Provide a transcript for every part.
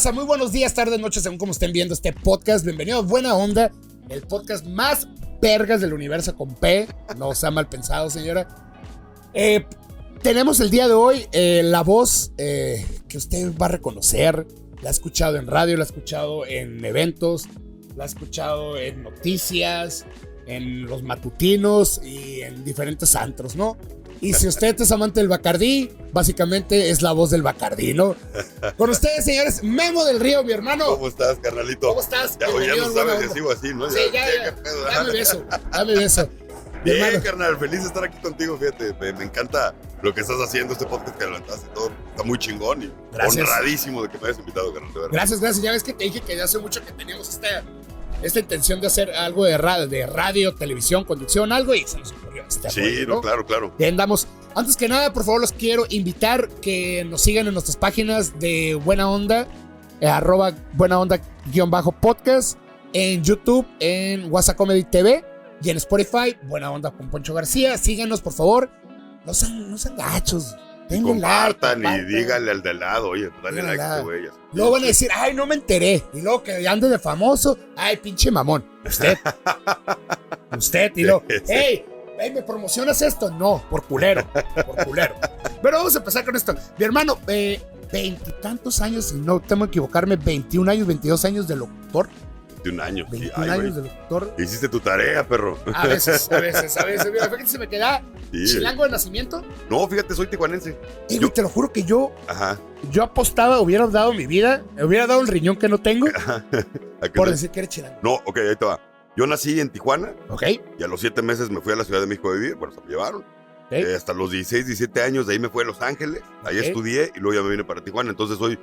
raza? Muy buenos días, tardes, noches, según como estén viendo este podcast. Bienvenidos a Buena Onda, el podcast más vergas del universo con P. No sea mal pensado, señora. Eh, tenemos el día de hoy eh, la voz eh, que usted va a reconocer. La ha escuchado en radio, la ha escuchado en eventos, la ha escuchado en noticias, en los matutinos y en diferentes antros, ¿no? Y si usted es amante del Bacardí, básicamente es la voz del Bacardí, ¿no? Con ustedes, señores, Memo del Río, mi hermano. ¿Cómo estás, carnalito? ¿Cómo estás? Ya, ya no sabes si sigo así, ¿no? Sí, ya, ¿qué- ya. Dame beso, dame beso. Bien, hermano. carnal, feliz de estar aquí contigo, fíjate. Me, me encanta lo que estás haciendo, este podcast que levantaste todo. Está muy chingón y Gracias. honradísimo de que me hayas invitado, carnal. Gracias, gracias. Ya ves que te dije que hace mucho que teníamos esta, esta intención de hacer algo de radio, de radio, televisión, conducción, algo y se nos ocurrió este Sí, rollo, no, claro, claro. Andamos. Antes que nada, por favor, los quiero invitar que nos sigan en nuestras páginas de Buena Onda, eh, arroba Buena Onda guion bajo podcast, en YouTube, en WhatsApp Comedy TV y en Spotify, Buena Onda con Poncho García. Síganos, por favor. No sean, no sean gachos. Y Denle like, compartan y compartan. díganle al de lado, oye, pues dale like a este güey. Luego van a decir, ay, no me enteré. Y luego que ande de famoso, ay, pinche mamón. Usted. Usted. Y luego, hey, hey, ¿me promocionas esto? No, por culero. Por culero. Pero vamos a empezar con esto. Mi hermano, eh, veintitantos años, si no temo equivocarme, 21 años, 22 años de locutor. De un año. sí, 21 ay, años güey. de locutor. Hiciste tu tarea, perro. A veces, a veces, a veces. Mira, fíjate, se me queda Sí. chilango de nacimiento. No, fíjate, soy tijuanense. Y güey, te lo juro que yo, Ajá. yo apostaba, hubiera dado mi vida, hubiera dado el riñón que no tengo ¿A qué por no? decir que eres chilango. No, ok, ahí te va. Yo nací en Tijuana ¿Ok? y a los siete meses me fui a la Ciudad de México a vivir. Bueno, se me llevaron. ¿Ok? Eh, hasta los 16, 17 años, de ahí me fui a Los Ángeles. Ahí estudié y luego ya me vine para Tijuana. Entonces soy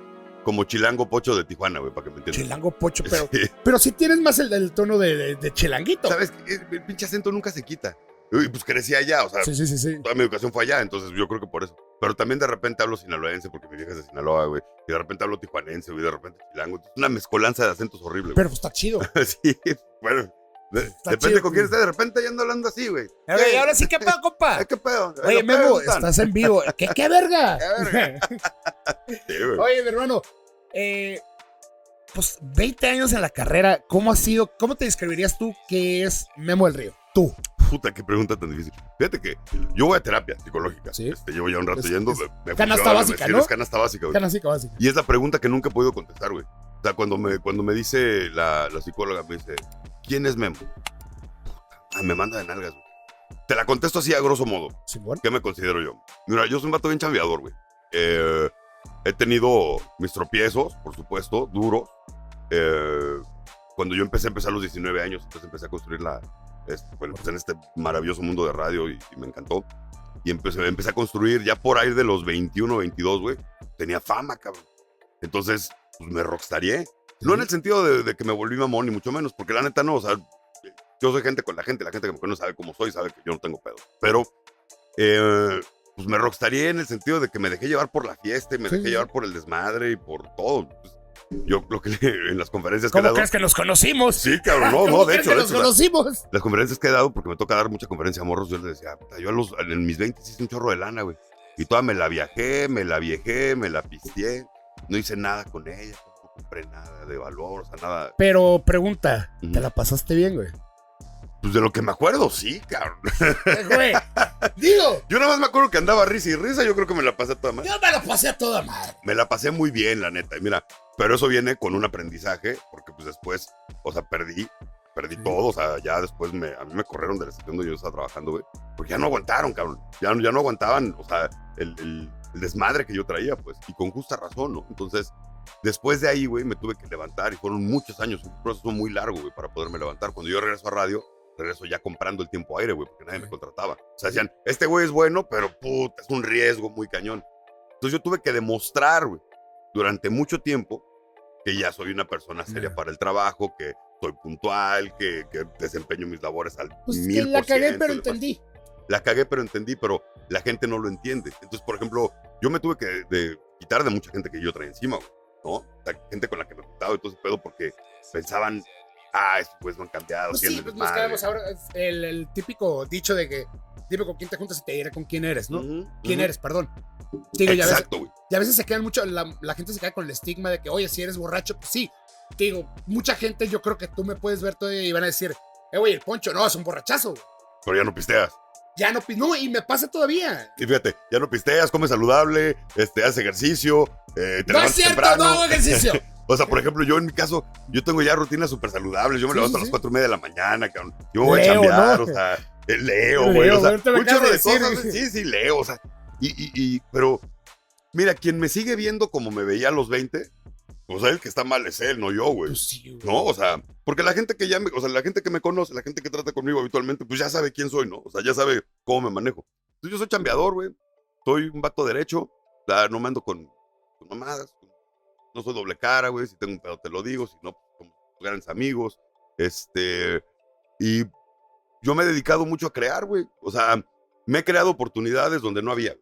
como chilango pocho de Tijuana, güey, para que me entiendan. Chilango pocho, pero, Sí. pero sí tienes más el, el tono de, de- de chilanguito. ¿Sabes? El pinche acento nunca se quita. Y pues crecí allá, o sea, Sí, sí, sí, toda mi educación fue allá, entonces yo creo que por eso. Pero también de repente hablo sinaloense, porque mi vieja es de Sinaloa, güey. Y de repente hablo tijuanense, güey, de repente chilango. Es una mezcolanza de acentos horrible, Pero pues está chido. güey. sí, bueno. de- depende chido, con quién güey. esté, de repente ya ando hablando así, güey. A ver, y ahora sí, ¿qué pedo, compa? ¿Qué pedo? Oye, Memo, estás en vivo. ¿Qué, qué verga? Qué verga. Sí, güey. Oye, mi hermano, eh, pues 20 años en la carrera, ¿cómo ha sido? ¿Cómo te describirías tú que es Memo del Río? Tú. Puta, qué pregunta tan difícil. Fíjate que yo voy a terapia psicológica. Sí. Este, llevo ya un rato Es- yendo. es me- me canasta básica, sí, ¿no? Canasta básica, güey. Como así. Y es la pregunta que nunca he podido contestar, güey. O sea, cuando me, cuando me dice la, la psicóloga, me dice, ¿quién es Memo? Ah, me manda de nalgas, güey. Te la contesto así a grosso modo. Simón. ¿Qué me considero yo? Mira, yo soy un vato bien chambeador, güey. Eh, he tenido mis tropiezos, por supuesto, duros. Eh, cuando yo empecé, empecé a los 19 años, entonces empecé a construir la, este, bueno, pues en este maravilloso mundo de radio y, y me encantó. Y empecé, empecé a construir ya por ahí de los 21, 22, güey. Tenía fama, cabrón. Entonces, pues me rockstarié. No en el sentido de, de que me volví mamón, ni mucho menos, porque la neta no, o sea, yo soy gente con la gente, la gente que me conoce sabe cómo soy, sabe que yo no tengo pedo. Pero, eh, pues me rockstarié en el sentido de que me dejé llevar por la fiesta y me Sí, dejé llevar por el desmadre y por todo. Pues, yo lo que en las conferencias que he ¿Cómo dado. crees que nos conocimos? Sí, cabrón, no, ¿Cómo no, de hecho, que de nos hecho, conocimos? las conferencias que he dado, porque me toca dar mucha conferencia a morros, yo les decía, yo a los, en mis 20 hice un chorro de lana, güey. Y toda me la viajé, me la viejé, me la pisteé. No hice nada con ella, no compré nada de valor, o sea, nada. Pero pregunta, ¿te la pasaste bien, güey? Pues de lo que me acuerdo, sí, cabrón. Eh, Güey, digo, Yo nada más me acuerdo que andaba risa y risa, yo creo que me la pasé toda madre. yo me la pasé a toda madre. Me la pasé muy bien, la neta. Y mira, pero eso viene con un aprendizaje, porque pues después, o sea, perdí, perdí Sí. todo, o sea, ya después me, a mí me corrieron del estación donde yo estaba trabajando, güey, porque ya no aguantaron, cabrón. Ya, no- ya no aguantaban, o sea, el, el- el desmadre que yo traía, pues, y con justa razón, ¿no? Entonces, después de ahí, güey, me tuve que levantar y fueron muchos años, un proceso muy largo, güey, para poderme levantar. Cuando yo regreso a radio, regreso ya comprando el tiempo aire, güey, porque nadie me contrataba. O sea, decían, este güey es bueno, pero puta, es un riesgo muy cañón. Entonces yo tuve que demostrar, güey, durante mucho tiempo que ya soy una persona seria Ya. para el trabajo, que soy puntual, que, que desempeño mis labores al Pues que mil la por cagué, pero entendí. La cagué, pero entendí, pero la gente no lo entiende. Entonces, por ejemplo, yo me tuve que de- quitar de mucha gente que yo traía encima, güey, ¿no? O sea, gente con la que me juntaba y todo ese pedo porque pensaban Ah, pues no han cambiado. Pues sí, pues nos quedamos ahora. El, el típico dicho de que dime con quién te juntas y te diré con quién eres, ¿no? ¿Quién eres? Perdón. Digo, ya a, veces, Exacto, güey. y a veces se quedan mucho, la, la gente se queda con el estigma de que, oye, si eres borracho, pues sí. Te digo, mucha gente, yo creo que tú me puedes ver todavía y van a decir, eh, güey, el poncho, no, es un borrachazo. güey. Pero ya no pisteas. Ya no, no, y me pasa todavía. Y fíjate, ya no pisteas, comes saludable, este, haces ejercicio, eh, te No es cierto, temprano. no hago ejercicio. O sea, por ejemplo, yo en mi caso, yo tengo ya rutinas súper saludables. Yo me Sí, levanto sí, a las cuatro y media de la mañana, cabrón. Yo me voy Leo, a chambear, ¿no? o sea, eh, leo, güey. O sea, un chorro de de decir, cosas. Sí, sí, leo, o sea. Y, y, y- pero, mira, quien me sigue viendo como me veía a los 20, pues el que está mal es él, no yo, güey. Pues sí, güey. ¿No? O sea, porque la gente que ya me, o sea, la gente que me conoce, la gente que trata conmigo habitualmente, pues ya sabe quién soy, ¿no? O sea, ya sabe cómo me manejo. Entonces yo soy chambeador, güey. Soy un vato derecho. O sea, no me ando con, con mamadas. No soy doble cara, güey. Si tengo un pedo te lo digo. Si no, pues, somos grandes amigos. Este. Y yo me he dedicado mucho a crear, güey. O sea, me he creado oportunidades donde no había.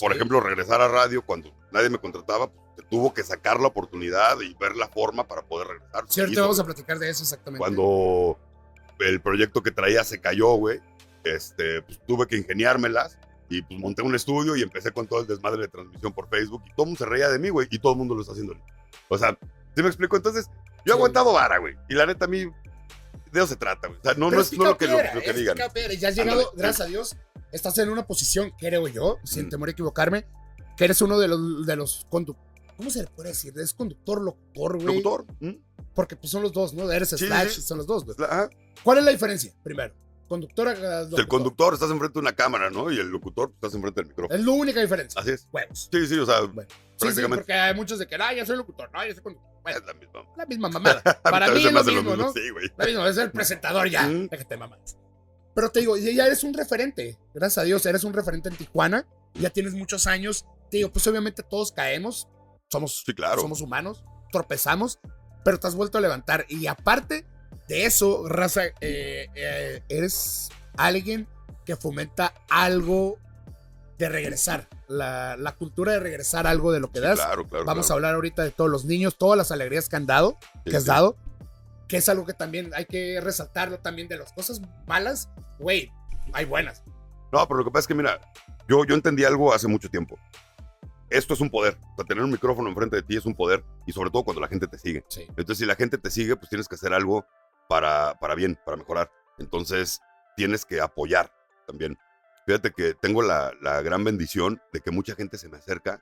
Por Sí. ejemplo, regresar a radio cuando nadie me contrataba, pues, tuvo que sacar la oportunidad y ver la forma para poder regresar. Hizo, vamos a platicar de eso exactamente. Cuando el proyecto que traía se cayó, güey, este, pues, tuve que ingeniármelas y pues monté un estudio y empecé con todo el desmadre de transmisión por Facebook y todo el mundo se reía de mí, güey, y todo el mundo lo está haciendo. O sea, ¿sí me explico? Entonces, yo he aguantado vara, güey, y la neta a mí de eso se trata, güey. O sea, no, no es, no lo que, lo, lo que digan. Y ya has llegado, Ándale, gracias a Dios, estás en una posición, creo yo, sin Mm. temor a equivocarme, que eres uno de los, de los conductores. ¿Cómo se le puede decir? Es conductor, locutor, güey. ¿Locutor? ¿Mm? Porque pues son los dos, ¿no? Eres Sí, Slash, sí. son los dos, güey. ¿Cuál es la diferencia? Primero, conductor locutor. El conductor estás enfrente de una cámara, ¿no? Y el locutor estás enfrente del micrófono. Es la única diferencia. Así es. Huevos. Sí, sí, o sea, Bueno. Sí, sí, porque hay muchos de que, ah, yo soy locutor, no, yo soy conductor. Bueno, es la misma. la misma mamada. Para mí es lo hace mismo, ¿no? Sí, güey. La misma, es el presentador ya. Mm. Déjate mamás. Pero te digo, ya eres un referente. Gracias a Dios, eres un referente en Tijuana. Ya tienes muchos años. Te digo, pues obviamente todos caemos. Somos, Sí, claro. somos humanos. Tropezamos. Pero te has vuelto a levantar. Y aparte de eso, raza, eh, eh, eres alguien que fomenta algo de regresar. La, la cultura de regresar algo de lo que Sí, das. claro, claro. Vamos a hablar ahorita de todos los niños, todas las alegrías que han dado Sí, que has sí. dado, que es algo que también hay que resaltarlo también de las cosas malas, güey, hay buenas. No, pero lo que pasa es que, mira, yo, yo entendí algo hace mucho tiempo. Esto es un poder. O sea, tener un micrófono enfrente de ti es un poder. Y sobre todo cuando la gente te sigue. Entonces, si la gente te sigue, pues tienes que hacer algo para, para bien, para mejorar. Entonces, tienes que apoyar también. Fíjate que tengo la, la gran bendición de que mucha gente se me acerca.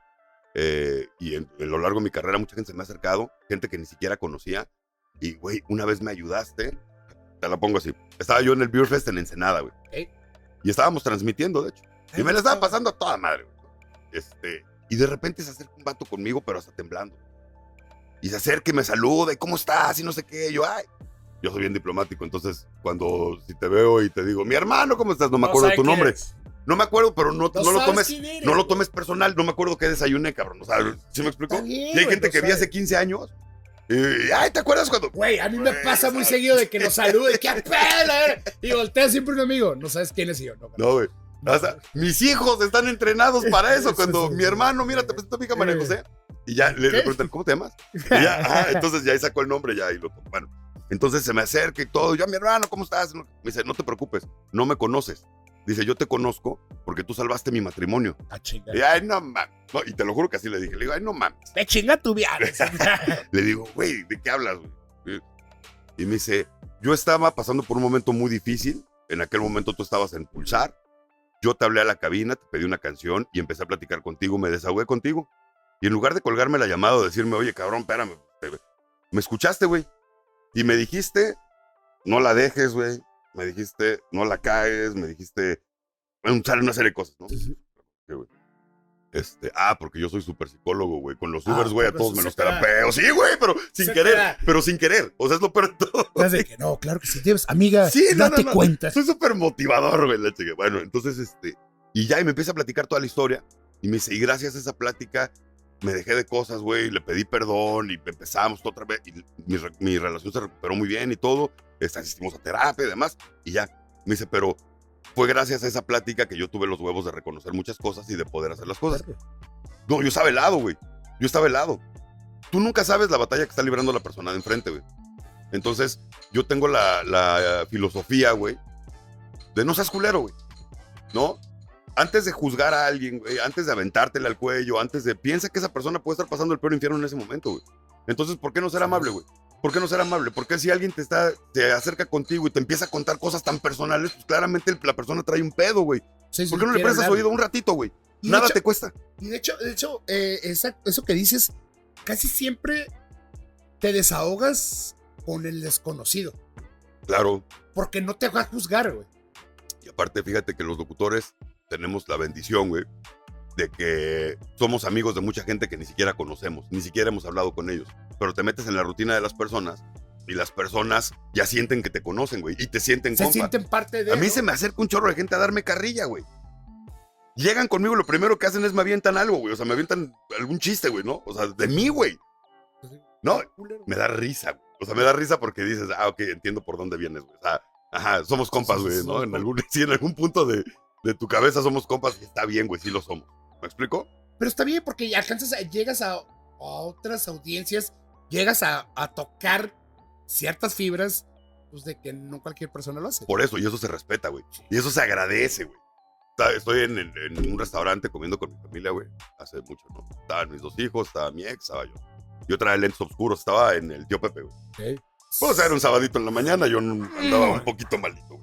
eh, y en- lo largo de mi carrera, mucha gente se me ha acercado. Gente que ni siquiera conocía. Y, güey, una vez me ayudaste. Te la pongo así. Estaba yo en el Beer Fest en Ensenada, güey. Y estábamos transmitiendo, de hecho. Y me la estaba pasando a toda madre, güey. Este, y de repente se acerca un vato conmigo, pero hasta temblando. Y se acerca y me saluda, y ¿cómo estás? Y no sé qué. Y yo, ay. Yo soy bien diplomático, entonces cuando si te veo y te digo, mi hermano, ¿cómo estás? No me acuerdo de tu nombre. No me acuerdo, pero no, no lo tomes, no lo tomes personal. No me acuerdo qué desayuné, cabrón. O sea, ¿sí me explico? Bien, Y hay gente no que vi sabes. hace 15 años. Y, ay, ¿te acuerdas cuando? Güey, a mí me pasa muy seguido de que nos salude, que pena. Y voltea siempre un amigo, no sabes quién es y yo. No, No, güey. O sea, mis hijos están entrenados para eso. Cuando mi hermano, mira, te presento a mi hija María Eh. José. Y ya le, le ¿Qué? preguntan, ¿cómo te llamas? Y ya, ah, entonces ya ahí sacó el nombre, ya, y lo Bueno, entonces se me acerca y todo. Yo, mi hermano, ¿cómo estás? Me dice, no te preocupes, no me conoces. Dice, yo te conozco porque tú salvaste mi matrimonio. Ah, chinga. Y ay, no mames. No, y te lo juro que así le dije. Le digo, ay, no mames. Te chinga tu viaje. Le digo, güey, ¿de qué hablas, güey? Y me dice, yo estaba pasando por un momento muy difícil. En aquel momento tú estabas en Pulsar. Yo te hablé a la cabina, te pedí una canción y empecé a platicar contigo, me desahogué contigo. Y en lugar de colgarme la llamada o decirme, oye, cabrón, espérame, me escuchaste, güey. Y me dijiste, no la dejes, güey. Me dijiste, no la caes, me dijiste, bueno, sale una serie de cosas, ¿no? Sí, güey. Este, ah, porque yo soy súper psicólogo, güey. Con los Ah, Ubers, güey, a pero todos me los terapeo. Sí, güey, pero sin querer. da. Pero sin querer. O sea, es lo peor de todo. Sé que no, claro que si tienes amiga, Sí, no, date no, no. cuenta. Soy súper motivador, güey, la chica. Bueno, entonces, este. Y ya, y me empieza a platicar toda la historia. Y me dice, y gracias a esa plática, me dejé de cosas, güey. Le pedí perdón y empezamos otra vez. Y mi, mi relación se recuperó muy bien y todo. Asistimos a terapia y demás. Y ya. Me dice, pero fue gracias a esa plática que yo tuve los huevos de reconocer muchas cosas y de poder hacer las cosas. No, yo estaba helado, güey. Yo estaba helado. Tú nunca sabes la batalla que está librando la persona de enfrente, güey. Entonces, yo tengo la, la filosofía, güey, de no seas culero, güey. ¿No? Antes de juzgar a alguien, güey, antes de aventártele al cuello, antes de. Piensa que esa persona puede estar pasando el peor infierno en ese momento, güey. Entonces, ¿por qué no ser amable, güey? ¿Por qué no ser amable? Porque si alguien te está, te acerca contigo y te empieza a contar cosas tan personales, pues claramente la persona trae un pedo, güey. Sí, sí, ¿Por qué no le prestas oído un ratito, güey? Nada hecho- te cuesta. Y de hecho, de hecho eh, esa- eso que dices, casi siempre te desahogas con el desconocido. Claro. Porque no te va a juzgar, güey. Y aparte, fíjate que los locutores tenemos la bendición, güey, de que somos amigos de mucha gente que ni siquiera conocemos, ni siquiera hemos hablado con ellos. Pero te metes en la rutina de las personas y las personas ya sienten que te conocen, güey, y te sienten Se compa. sienten parte de. A mí ¿no? se me acerca un chorro de gente a darme carrilla, güey. Llegan conmigo, lo primero que hacen es me avientan algo, güey. O sea, me avientan algún chiste, güey, ¿no? O sea, de mí, güey. No, me da risa, güey. O sea, me da risa porque dices, ah, ok, entiendo por dónde vienes, güey. O sea, ajá, somos compas, güey, ¿no? En algún, sí, en algún punto de, de tu cabeza somos compas y está bien, güey, sí lo somos. ¿Me explico? Pero está bien porque alcanzas a, llegas a, a otras audiencias, llegas a, a tocar ciertas fibras, pues de que no cualquier persona lo hace. Por eso, y eso se respeta, güey. Y eso se agradece, güey. Estoy en, en- en un restaurante comiendo con mi familia, güey, hace mucho, ¿no? Estaban mis dos hijos, estaba mi ex, estaba yo. Yo traía lentes oscuros, estaba en el tío Pepe, güey. Ok. O sea, era un sabadito en la mañana, yo andaba un poquito malito, güey.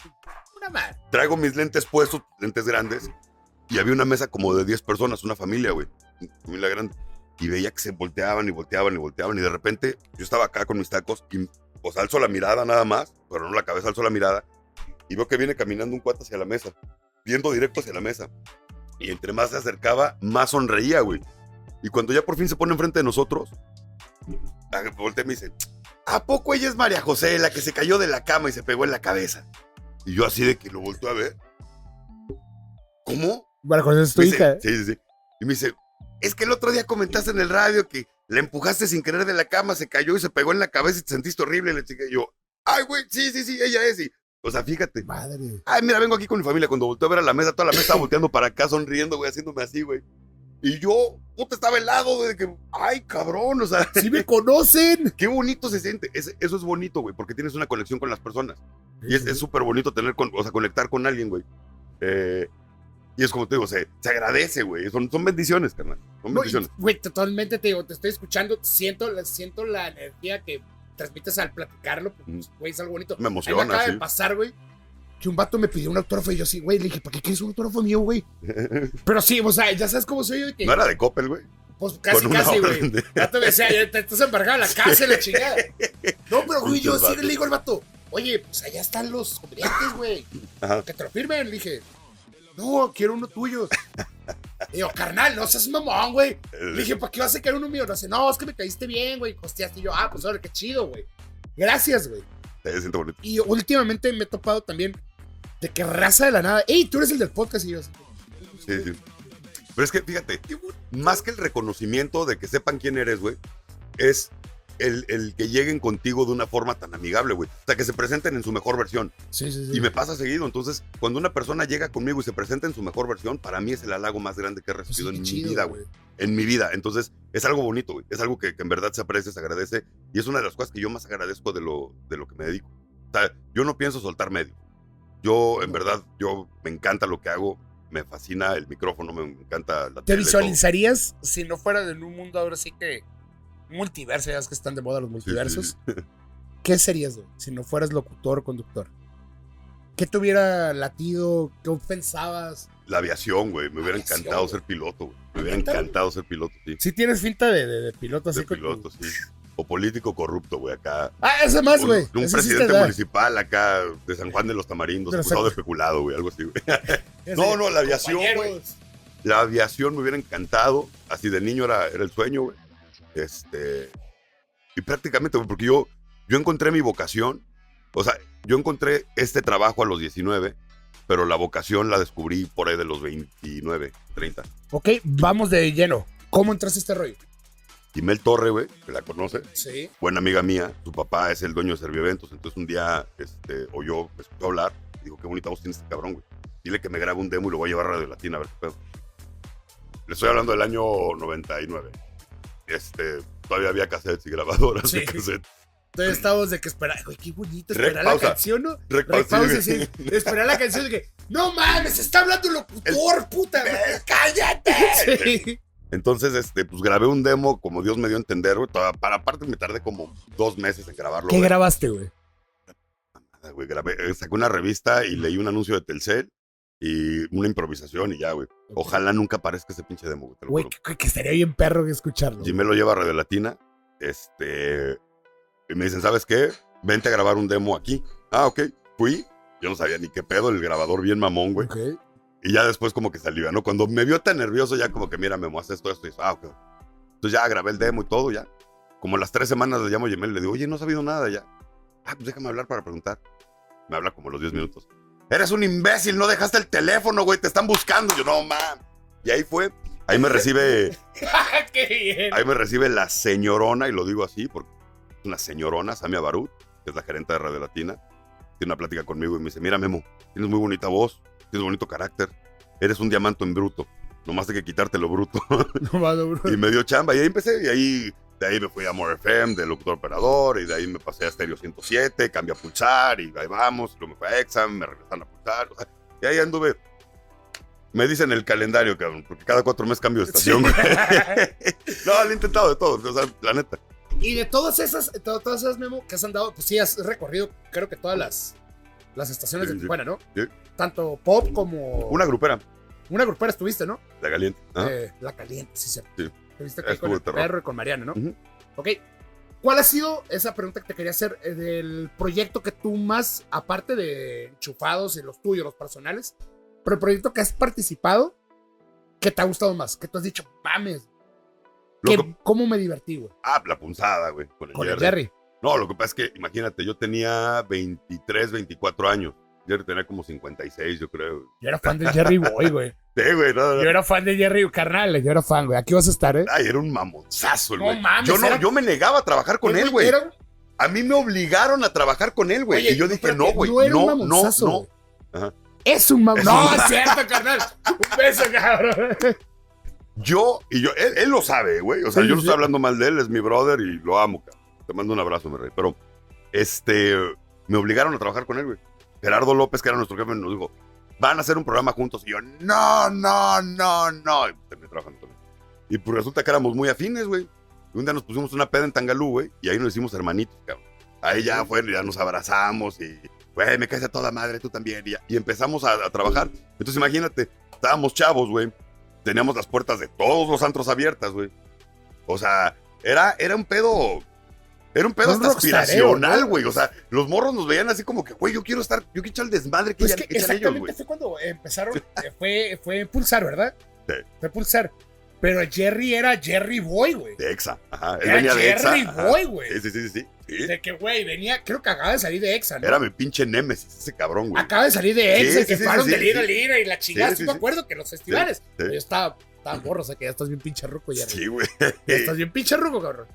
Traigo mis lentes puestos, lentes grandes, y había una mesa como de 10 personas, una familia, güey. Familia grande. Y veía que se volteaban y volteaban y volteaban, y de repente yo estaba acá con mis tacos, y pues alzo la mirada nada más, pero no la cabeza, alzo la mirada, y veo que viene caminando un cuate hacia la mesa, viendo directo hacia la mesa. Y entre más se acercaba, más sonreía, güey. Y cuando ya por fin se pone enfrente de nosotros, ah, voltea y me dice, ¿a poco ella es María José, la que se cayó de la cama y se pegó en la cabeza? Y yo así de que lo volteo a ver. ¿Cómo? Bueno, José es tu hija. Sí, sí, sí. Y me dice, es que el otro día comentaste en el radio que la empujaste sin querer de la cama, se cayó y se pegó en la cabeza y te sentiste horrible. Le yo, ay, güey, sí, sí, sí, ella es. Y, o sea, fíjate. Madre. Ay, mira, vengo aquí con mi familia. Cuando volteo a ver a la mesa, toda la mesa estaba volteando para acá, sonriendo, güey, haciéndome así, güey. Y yo, puta, estaba helado, güey, de que, ay, cabrón, o sea, ¡Sí me conocen! qué bonito se siente. Es- eso es bonito, güey, porque tienes una conexión con las personas. Y es súper bonito tener, con, o sea, conectar con alguien, güey. Eh, y es como te digo, se, se agradece, güey. Son, son bendiciones, carnal. Son bendiciones. Güey, totalmente te digo, te estoy escuchando, siento, siento la energía que transmites al platicarlo, pues, Mm. güey, es algo bonito. Me A mí me emociona, acaba sí. de pasar, güey, que un vato me pidió un autógrafo y yo así, güey, le dije, ¿para qué quieres un autógrafo mío, güey? Pero sí, o sea, ya sabes cómo soy yo, que, no era de Coppel, güey. pues casi, casi, güey. de- Ya te decía, ya te estás embargado la casa la chingada. No, pero güey, yo sí le digo al vato, oye, pues allá están los comediantes, güey. Ajá. Que te lo firmen. Le dije, no, quiero uno tuyo. Y yo, carnal, no seas mamón, güey. Le dije, ¿para qué vas a querer uno mío? No sé, no, es que me caíste bien, güey. Costeaste y yo, ah, pues ahora qué chido, güey. Gracias, güey. Se siente bonito. Y últimamente me he topado también de que raza de la nada, ey, tú eres el del podcast y yo así. Sí, sí. Pero es que, fíjate, más que el reconocimiento de que sepan quién eres, güey, es el, el que lleguen contigo de una forma tan amigable, güey. O sea, que se presenten en su mejor versión. Sí, sí, sí. Y me pasa seguido. Entonces, cuando una persona llega conmigo y se presenta en su mejor versión, para mí es el halago más grande que he Pues recibido en chido, mi vida, güey. En mi vida. Entonces, es algo bonito, güey. Es algo que, que en verdad se aprecia, se agradece. Y es una de las cosas que yo más agradezco de lo, de lo que me dedico. O sea, yo no pienso soltar medio. Yo, en verdad, yo me encanta lo que hago. Me fascina el micrófono, me encanta la ¿Te tele, todo. visualizarías si no fuera en un mundo ahora sí que multiverso, ya es que están de moda los Sí, sí, multiversos? sí. ¿Qué serías, güey, si no fueras locutor o conductor? ¿Qué te hubiera latido? ¿Qué pensabas? La aviación, güey. Me hubiera Aviación, encantado güey. ser piloto, güey. Me hubiera encantado ser piloto, sí. Si tienes finta de, de- de piloto así De con- piloto, sí. O político corrupto, güey, acá. Ah, ese más, güey. Un, presidente municipal acá de San Juan de los Tamarindos, acusado de especulado, güey, algo así, güey. No, no, la aviación, güey. La aviación me hubiera encantado. Así de niño era, era el sueño, güey. Este. Y prácticamente, güey, porque yo, yo encontré mi vocación. O sea, yo encontré este trabajo a los 19, pero la vocación la descubrí por ahí de los 29, 30. Ok, vamos de lleno. ¿Cómo entraste a este rollo? Y Mel Torre, güey, que la conoce, Sí. buena amiga mía, su papá es el dueño de Servieventos. Entonces un día, este, oyó, me escuchó hablar, y dijo, qué bonita voz tiene este cabrón, güey. Dile que me grabe un demo y lo voy a llevar a Radio Latina a ver qué pedo. Le estoy hablando del año 99. Este, todavía había cassettes y grabadoras Sí. de cassette. Entonces estábamos de que esperar, güey, qué bonito, esperar la canción, ¿no? Rec pausa, sí. Esperar la canción de que, no mames, está hablando el locutor, puta, güey, cállate. Sí. Entonces, este, pues grabé un demo como Dios me dio a entender, güey. Toda- Para aparte me tardé como dos meses en grabarlo. ¿Qué güey. grabaste, güey? Nada, güey, grabé, eh, saqué una revista y leí un anuncio de Telcel y una improvisación y ya, güey. Ojalá nunca aparezca ese pinche demo, güey. te lo Güey, juro. que, que estaría bien perro que escucharlo. Jimé lo lleva a Radio Latina. Este. Y me dicen, ¿sabes qué? Vente a grabar un demo aquí. Ah, ok. Fui. Yo no sabía ni qué pedo, el grabador bien mamón, güey. Ok. Y ya después como que salió, ¿no? Cuando me vio tan nervioso, ya como que, mira, me haces esto, esto, y. Ah, ok. Entonces ya grabé el demo y todo, ya. Como las tres semanas le llamo a Jimé y le digo, oye, no he sabido nada ya. Ah, pues déjame hablar para preguntar. Me habla como los 10 minutos. Eres un imbécil, no dejaste el teléfono, güey, te están buscando. Yo, no, man. Y ahí fue. Ahí me recibe, ¡Qué bien! ahí me recibe la señorona, y lo digo así, porque es una señorona, Samia Barut, que es la gerente de Radio Latina. Tiene una plática conmigo y me dice, mira, Memo, tienes muy bonita voz, tienes bonito carácter, eres un diamante en bruto. Nomás hay que quitarte lo bruto. No, mano, bro. y me dio chamba y ahí empecé. Y ahí, de ahí me fui a More FM, de locutor operador. Y de ahí me pasé a Stereo 107, cambié a Pulsar. Y ahí vamos. Luego me fui a Exam, me regresaron a Pulsar. o sea, y ahí anduve. Me dicen el calendario, cabrón, porque cada cuatro meses cambio de estación. Sí. no, lo he intentado de todo. O sea, la neta. Y de todas esas, todas esas memo que has andado, pues sí, has recorrido, creo que todas las, las estaciones Sí, de. Tijuana, ¿no? Sí. Tanto pop como. Una grupera, Una grupera estuviste, ¿no? la caliente. Eh, la caliente, sí, cierto. Sí. Estuviste aquí Estuvo con el terror. perro y con Mariana, ¿no? Ok. ¿Cuál ha sido esa pregunta que te quería hacer eh, del proyecto que tú más, aparte de enchufados y los tuyos, los personales, pero el proyecto que has participado, que te ha gustado más? Que tú has dicho, mames. ¿cómo me divertí, güey? Ah, la punzada, güey. Con el Con el Jerry. No, lo que pasa es que, imagínate, yo tenía 23, 24 años. Jerry tenía como 56, yo creo. Yo era fan de Jerry Boy, güey. Sí, güey, no, no, Yo era fan de Jerry, carnal, yo era fan, güey. Aquí vas a estar, ¿eh? Ay, era un mamonzazo el No güey. mames, yo, no, era- yo me negaba a trabajar con él, güey. Era- A mí me obligaron a trabajar con él, güey. Y yo dije, no, güey. No No, no, mamonzazo, no. güey. Ajá. Es un. Es No, es cierto, carnal. Un beso, cabrón. Yo, y yo, él, él lo sabe, güey. O sea, Sí, yo no sí. estoy hablando mal de él, es mi brother y lo amo, cabrón. Mando un abrazo, mi rey. Pero, este, me obligaron a trabajar con él, güey. Gerardo López, que era nuestro jefe, nos dijo, van a hacer un programa juntos. Y yo, no, no, no, no. Y terminé trabajando con. Y pues resulta que éramos muy afines, güey. Y un día nos pusimos una peda en Tangalú, güey, y ahí nos hicimos hermanitos, cabrón. Ahí ya fue, ya nos abrazamos y, güey, me caes a toda madre, tú también. Y empezamos a, a trabajar. Entonces imagínate, estábamos chavos, güey. Teníamos las puertas de todos los antros abiertas, güey. O sea, era, era un pedo. Era un pedo hasta aspiracional, güey. O sea, los morros nos veían así como que, güey, yo quiero estar, yo quiero echar el desmadre que, Pues ya- que ellos, exactamente güey. fue cuando empezaron. eh, fue, fue Pulsar, ¿verdad? Sí. Fue Pulsar. Pero Jerry era Jerry Boy, güey. De Exa, ajá. Él Era venía de Exa. Jerry. Boy, güey. Sí, sí, sí, sí. sí. De que, güey, venía, creo que acaba de salir de Exa, ¿no? Era mi pinche némesis, ese cabrón, güey. Acaba de salir de Exa, sí, que sí, fueron de Lira. Lira y la chingada. Sí, me acuerdo que los festivales. Yo estaba, estaba morro, o sea que ya estás bien pinche ruco, Jerry. Sí, güey. Ya estás bien pinche ruco, cabrón.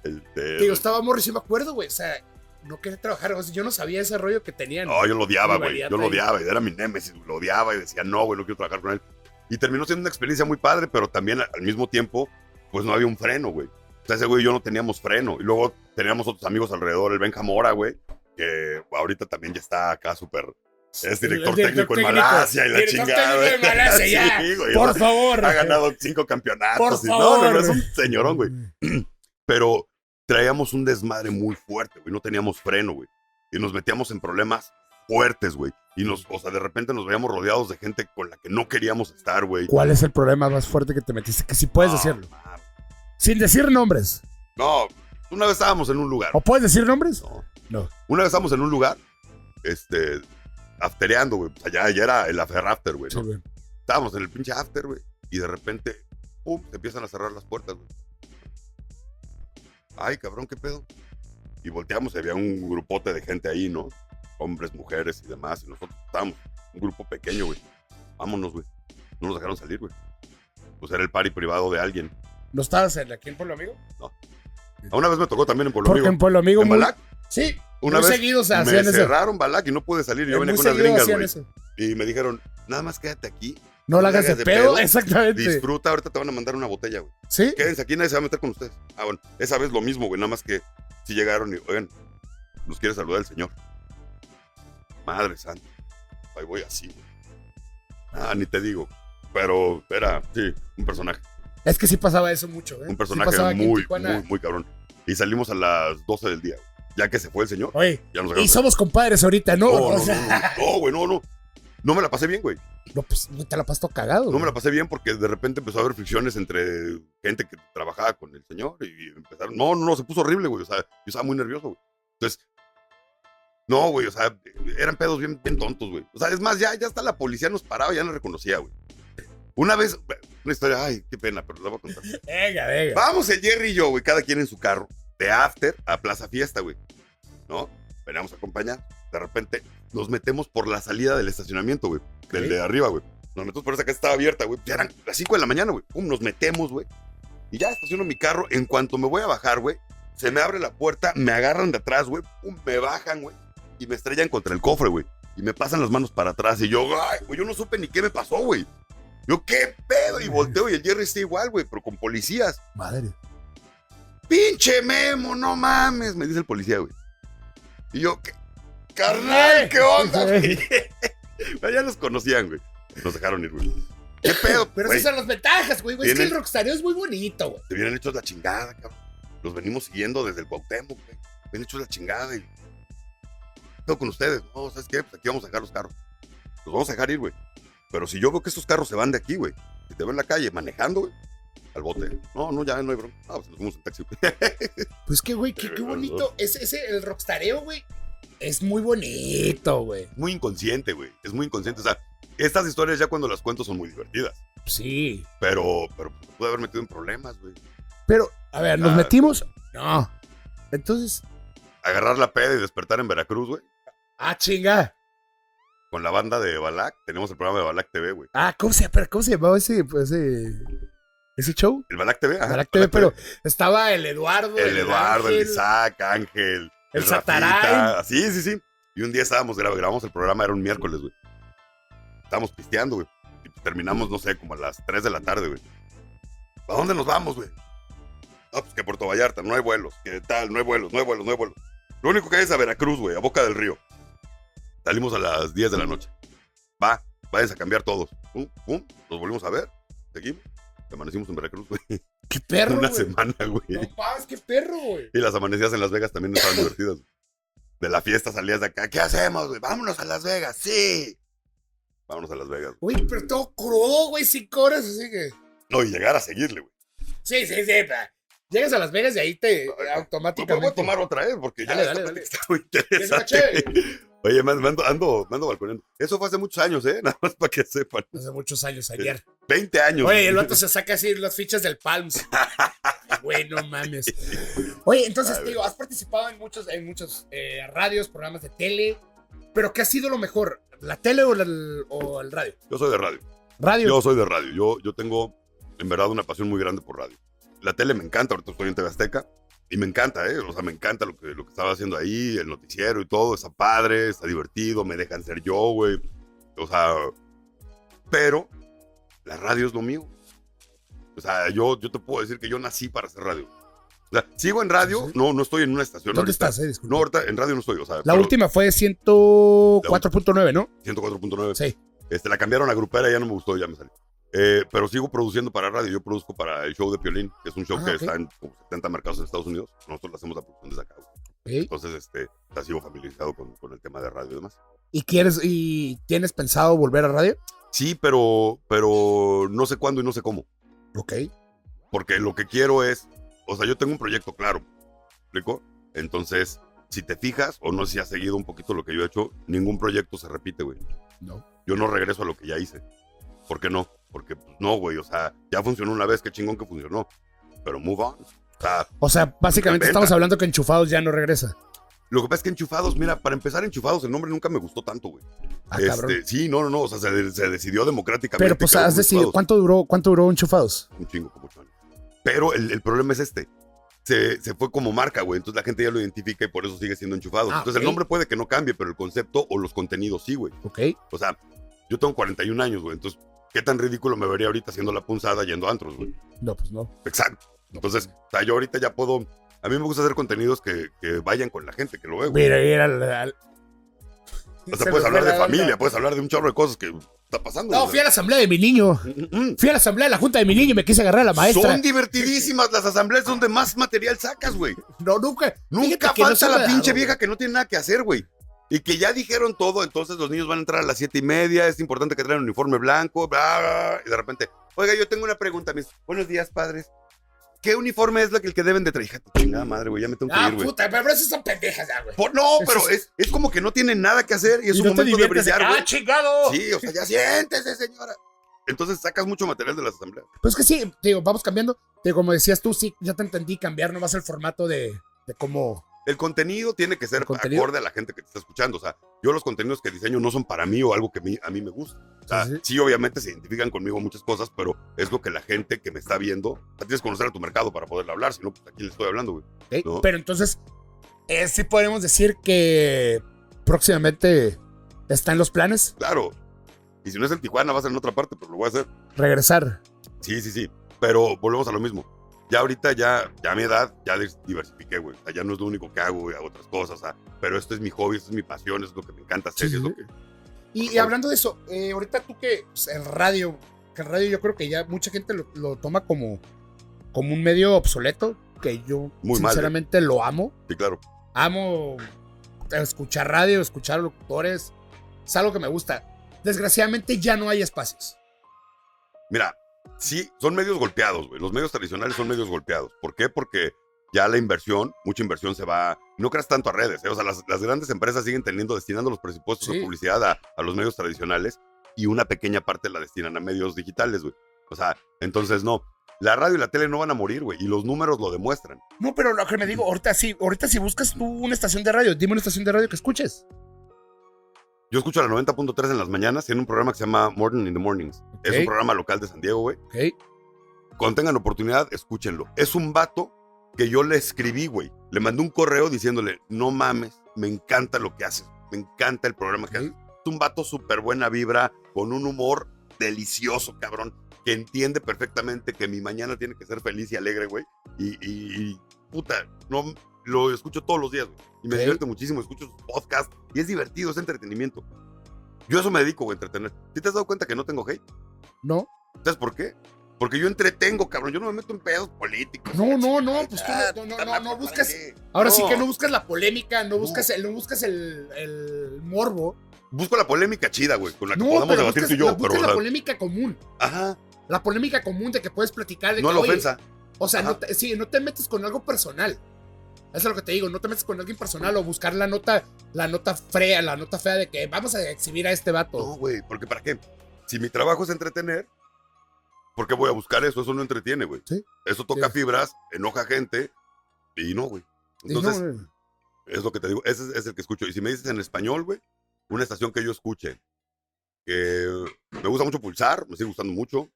Digo, estaba morro y sí me acuerdo, güey. O sea, no quería trabajar. O sea, yo no sabía ese rollo que tenían. No, yo lo odiaba, güey. Yo lo odiaba. Era mi némesis. Lo odiaba y decía, no, güey, no quiero trabajar con él. Y terminó siendo una experiencia muy padre, pero también al mismo tiempo, pues no había un freno, güey. O sea, ese güey y yo no teníamos freno. Y luego teníamos otros amigos alrededor, el Benja Mora, güey, que ahorita también ya está acá súper. Es director, técnico en. Malasia y la chingada. técnico de güey. Malasia, Sí, ya. güey, Por o sea, favor. Ha ganado cinco campeonatos. Por y- no, no, no, es un señorón, güey. Pero traíamos un desmadre muy fuerte, güey. No teníamos freno, güey. Y nos metíamos en problemas fuertes, güey. Y nos, o sea, de repente nos veíamos rodeados de gente con la que no queríamos estar, güey. ¿Cuál es el problema más fuerte que te metiste? Que si puedes No, decirlo. Sin decir nombres. No, una vez estábamos en un lugar. ¿O puedes decir nombres? No. No. Una vez estábamos en un lugar, este, aftereando, güey. O sea, ya, ya era el after after, güey. ¿no? Estábamos en el pinche after, güey. Y de repente, pum, se empiezan a cerrar las puertas, güey. Ay, cabrón, ¿qué pedo? Y volteamos y había un grupote de gente ahí, ¿no? Hombres, mujeres y demás. Y nosotros estábamos, un grupo pequeño, güey. Vámonos, güey. No nos dejaron salir, güey. Pues era el party privado de alguien. ¿No estabas en, aquí en Pueblo Amigo? A Una vez me tocó también en Pueblo Porque Amigo. en Pueblo Amigo. En muy- Sí. Una muy vez seguidos me eso. cerraron Balac y no pude salir. Yo venía con unas gringas, güey. Y me dijeron, nada más quédate aquí. No la hagas de pedo. Exactamente. Disfruta, ahorita te van a mandar una botella, güey. ¿Sí? Quédense aquí, nadie se va a meter con ustedes. Ah, bueno, esa vez lo mismo, güey. Nada más que si llegaron y, oigan, nos quiere saludar el señor. Madre santa. Ahí voy así, güey. Ah, ni te digo. Pero era, sí, un personaje. Es que sí pasaba eso mucho, ¿eh? Un personaje muy, muy, muy cabrón. Y salimos a las 12 del día. güey. Ya que se fue el señor, Oye, ya nos y somos compadres ahorita, ¿no? No, no, no, güey, no, no. No me la pasé bien, güey. no, pues no te la pasó cagado. No me la pasé bien porque de repente empezó a haber fricciones entre gente que trabajaba con el señor y empezaron. No, no, no, se puso horrible, güey. O sea, yo estaba muy nervioso, güey. Entonces, no, güey, o sea, eran pedos bien, bien tontos, güey. O sea, es más, ya, ya hasta la policía nos paraba, ya nos reconocía, güey. Una vez, una historia, ay, qué pena, pero la voy a contar. Venga, venga. Vamos el Jerry y yo, güey, cada quien en su carro, de after a Plaza Fiesta, güey. ¿No? Veníamos a acompañar. De repente nos metemos por la salida del estacionamiento, güey. Del de arriba, güey. Nos metemos por esa que estaba abierta, güey. Ya eran las 5 de la mañana, güey. Pum, nos metemos, güey. Y ya estaciono mi carro. En cuanto me voy a bajar, güey, se me abre la puerta, me agarran de atrás, güey. Pum, me bajan, güey. Y me estrellan contra el cofre, güey. Y me pasan las manos para atrás. Y yo, ay, güey, yo no supe ni qué me pasó, güey. Yo, ¿qué pedo? Y volteo y el Jerry está igual, güey, pero con policías. Madre. Pinche Memo, no mames, me dice el policía, güey. Y yo, ¿qué? Carnal, ¿qué onda, güey? Ya los conocían, güey. Nos dejaron ir, güey. ¿Qué pedo? Pero güey? esas son las ventajas, güey. güey. Es que el rockstareo es muy bonito, güey. Se vienen hechos la chingada, cabrón. Los venimos siguiendo desde el Cuauhtémoc, güey. Vienen hechos la chingada y... ¿Qué pedo con ustedes? No, ¿sabes qué? Pues aquí vamos a dejar los carros. Los vamos a dejar ir, güey. Pero si yo veo que estos carros se van de aquí, güey. Si te veo en la calle manejando, güey. Al bote. No, no, ya no hay broma. No, pues nos fuimos en taxi, güey. Pues que, güey, qué, qué bonito. Ese, ese, el rockstareo, güey, es muy bonito, güey. muy inconsciente, güey. Es muy inconsciente. O sea, estas historias ya cuando las cuento son muy divertidas. Sí. Pero, pero pude haber metido en problemas, güey. Pero, a ver, ¿nos Ah. metimos? No. Entonces, Agarrar la peda y despertar en Veracruz, güey. ah, chinga. Con la banda de Balac. Tenemos el programa de Balac TV, güey. Ah, ¿cómo se, pero ¿cómo se llamaba ese, pues, ese, ese show? El Balac TV, ajá. Balac TV, pero estaba el Eduardo. El Eduardo, el Isaac, Ángel. El Rafita. Sataray. Sí, sí, sí. Y un día estábamos, gra- grabamos el programa, era un miércoles, güey. Estábamos pisteando, güey. Y terminamos, no sé, como a las 3 de la tarde, güey. ¿A dónde nos vamos, güey? No, pues que a Puerto Vallarta, no hay vuelos. ¿Qué tal? No hay vuelos, no hay vuelos, no hay vuelos. Lo único que hay es a Veracruz, güey, a Boca del Río. Salimos a las 10 de la noche. Va, váyanse a cambiar todos. Pum, pum, nos volvimos a ver. Seguimos. Amanecimos en Veracruz, güey. Qué perro, Una semana, güey. No paz, qué perro, güey. Y las amanecidas en Las Vegas también estaban divertidas. De la fiesta salías de acá. ¿Qué hacemos, güey? Vámonos a Las Vegas, sí. Vámonos a Las Vegas. Uy, pero todo crudo, güey, cinco horas, así que. No, y llegar a seguirle, güey. Sí, sí, sí. pa. Llegas a Las Vegas y ahí te Me automáticamente. voy a tomar otra vez porque ya Dale, dale, plática dale. está muy interesante. Oye, me me ando, ando, me ando balconeando. Eso fue hace muchos años, ¿eh? Nada más para que sepan. Hace muchos años, ayer. 20 años. Oye, el vato se saca así las fichas del Palms. Güey, no mames. Oye, entonces, digo, has participado en muchos, en muchos eh, radios, programas de tele. Pero ¿qué ha sido lo mejor? ¿La tele o, la- o el radio? Yo soy de radio. Radio. Yo soy de radio. Yo, yo tengo, en verdad, una pasión muy grande por radio. La tele me encanta. Ahorita estoy en TV Azteca. Y me encanta, ¿eh? O sea, me encanta lo que, lo que estaba haciendo ahí, el noticiero y todo. Está padre, está divertido, me dejan ser yo, güey. O sea, pero la radio es lo mío. O sea, yo, yo te puedo decir que yo nací para hacer radio. O sea, sigo en radio, Sí, sí. no, no estoy en una estación ¿Dónde ahorita. estás, eh? No, ahorita en radio no estoy, o sea, la pero última fue 104.9, ¿no? 104.9. Sí. Este, la cambiaron a grupera, ya no me gustó, ya me salí. Eh, pero sigo produciendo para radio. Yo produzco para el show de Piolín, que es un show Ah, que está en como 70 mercados en Estados Unidos. Nosotros le hacemos la producción desde acá. güey. Ok. Entonces, este, sigo familiarizado con, con el tema de radio y demás. ¿Y quieres y tienes pensado volver a radio? Sí, pero, pero no sé cuándo y no sé cómo. Ok. Porque lo que quiero es, o sea, yo tengo un proyecto claro. ¿Me ¿Explico? Entonces, si te fijas, o no sé si has seguido un poquito lo que yo he hecho, ningún proyecto se repite, güey. No. Yo no regreso a lo que ya hice. ¿Por qué no? Porque pues, no, güey. O sea, ya funcionó una vez, qué chingón que funcionó. Pero move on. O sea, O sea, básicamente estamos hablando que Enchufados ya no regresa. Lo que pasa es que enchufados, mira, para empezar, enchufados, el nombre nunca me gustó tanto, güey. Ah, este, sí, no, no, no. O sea, se, se decidió democráticamente. Pero pues has decidido. ¿cuánto duró, cuánto duró Enchufados? Un chingo, como. Pero el, el problema es este. Se, se fue como marca, güey. Entonces la gente ya lo identifica y por eso sigue siendo enchufados. Ah, Entonces el nombre puede que no cambie, pero el concepto o los contenidos sí, güey. Ok. O sea, yo tengo 41 años, güey. Entonces, ¿qué tan ridículo me vería ahorita haciendo la punzada yendo a antros, güey? No, pues no. Exacto. Entonces, o sea, yo ahorita ya puedo A mí me gusta hacer contenidos que, que vayan con la gente que lo ve, güey. Mira, mira. la- la- O sea, Se puedes hablar de familia, onda. puedes hablar de un chorro de cosas que está pasando. No, fui a la asamblea de mi niño. Mm, Fui a la asamblea de la junta de mi niño y me quise agarrar a la maestra. Son divertidísimas las asambleas donde más material sacas, güey. No, nunca. Nunca no falta la pinche dado, vieja que no tiene nada que hacer, güey. Y que ya dijeron todo, entonces los niños van a entrar a las siete y media, es importante que traigan uniforme blanco, bla, bla, y de repente, oiga, yo tengo una pregunta, mis buenos días, padres. ¿Qué uniforme es lo que, el que deben de traer? Hija, tu chingada madre, güey, ya me tengo que Ah, ir, güey. puta, pero esas son pendejas ya, güey. Por- no, pero es- es, como que no tienen nada que hacer y es Y un no te momento de diviertes brillar, güey. ¡Ah, chingado! Sí, o sea, ya siéntese, señora. Entonces sacas mucho material de las asambleas. Pues que sí, te digo, vamos cambiando. Te digo, como decías tú, sí, ya te entendí, cambiar nomás el formato de, de cómo. El contenido tiene que ser acorde a la gente que te está escuchando. O sea, yo los contenidos que diseño no son para mí o algo que a mí me gusta. O sea, Sí, sí, sí. obviamente se identifican conmigo muchas cosas, pero es lo que la gente que me está viendo, o sea, tienes que conocer a tu mercado para poderle hablar, si no, pues aquí le estoy hablando, güey. Pero entonces, eh, sí podemos decir que próximamente está en los planes Claro. Y si no es en Tijuana, va a ser en otra parte, pero lo voy a hacer. regresar. Sí, sí, sí. Pero volvemos a lo mismo. Ya ahorita, ya, ya a mi edad, ya diversifiqué, güey. O sea, ya no es lo único que hago, güey, hago otras cosas. o sea, pero esto es mi hobby, esto es mi pasión, esto es lo que me encanta hacer. Sí, y es sí, lo que... Y, hablando de eso, eh, ahorita tú que pues, el radio, que el radio yo creo que ya mucha gente lo, lo toma como, como un medio obsoleto, que yo Muy mal, ¿eh? sinceramente lo amo. Sí, claro. Amo escuchar radio, escuchar locutores. Es algo que me gusta. Desgraciadamente ya no hay espacios. Mira, sí, son medios golpeados, güey. Los medios tradicionales son medios golpeados. ¿Por qué? Porque ya la inversión, mucha inversión se va. No creas tanto a redes, ¿eh? O sea, las, las grandes empresas siguen teniendo, destinando los presupuestos Sí. de publicidad a, a los medios tradicionales y una pequeña parte la destinan a medios digitales, güey. O sea, entonces no. La radio y la tele no van a morir, güey. Y los números lo demuestran. No, pero lo que me digo, ahorita sí, ahorita si buscas tú una estación de radio, dime una estación de radio que escuches. Yo escucho la 90.3 en las mañanas. Tiene un programa que se llama Morning in the Mornings. Es un programa local de San Diego, güey. Ok. Cuando tengan oportunidad, escúchenlo. Es un vato que yo le escribí, güey. Le mandé un correo diciéndole, no mames, me encanta lo que haces. Me encanta el programa que haces. Es un vato súper buena vibra, con un humor delicioso, cabrón. Que entiende perfectamente que mi mañana tiene que ser feliz y alegre, güey. Y, y- y, puta, no, lo escucho todos los días, güey. Y me Ok. divierte muchísimo. Escucho sus podcasts y es divertido, es entretenimiento. Yo a eso me dedico, güey, a entretener. ¿Sí te has dado cuenta que no tengo hate? No, ¿Sabes por qué? Porque yo entretengo, cabrón. Yo no me meto en pedos políticos. No, no, no, pues tú no- no, no, ¿para no buscas- ahora sí que no buscas la polémica, no buscas el, no buscas el, el morbo. Busco la polémica chida, güey, con la que podamos debatir buscas, tú y yo. la, Pero, la polémica común. ajá, La polémica común de que puedes platicar de no que, la ofensa. O sea, no Ajá. te, sí, no te metes con algo personal. Eso es lo que te digo, no te metes con alguien personal o buscar la nota, la nota fea, la nota fea de que vamos a exhibir a este vato. No, güey, porque ¿para qué? Si mi trabajo es entretener, ¿por qué voy a buscar eso? Eso no entretiene, güey. Sí. Eso toca Sí. fibras, enoja gente y no, güey. No, Entonces, eh, es lo que te digo. Ese es, es el que escucho. Y si me dices en español, güey, una estación que yo escuche, que me gusta mucho Pulsar, me sigue gustando mucho.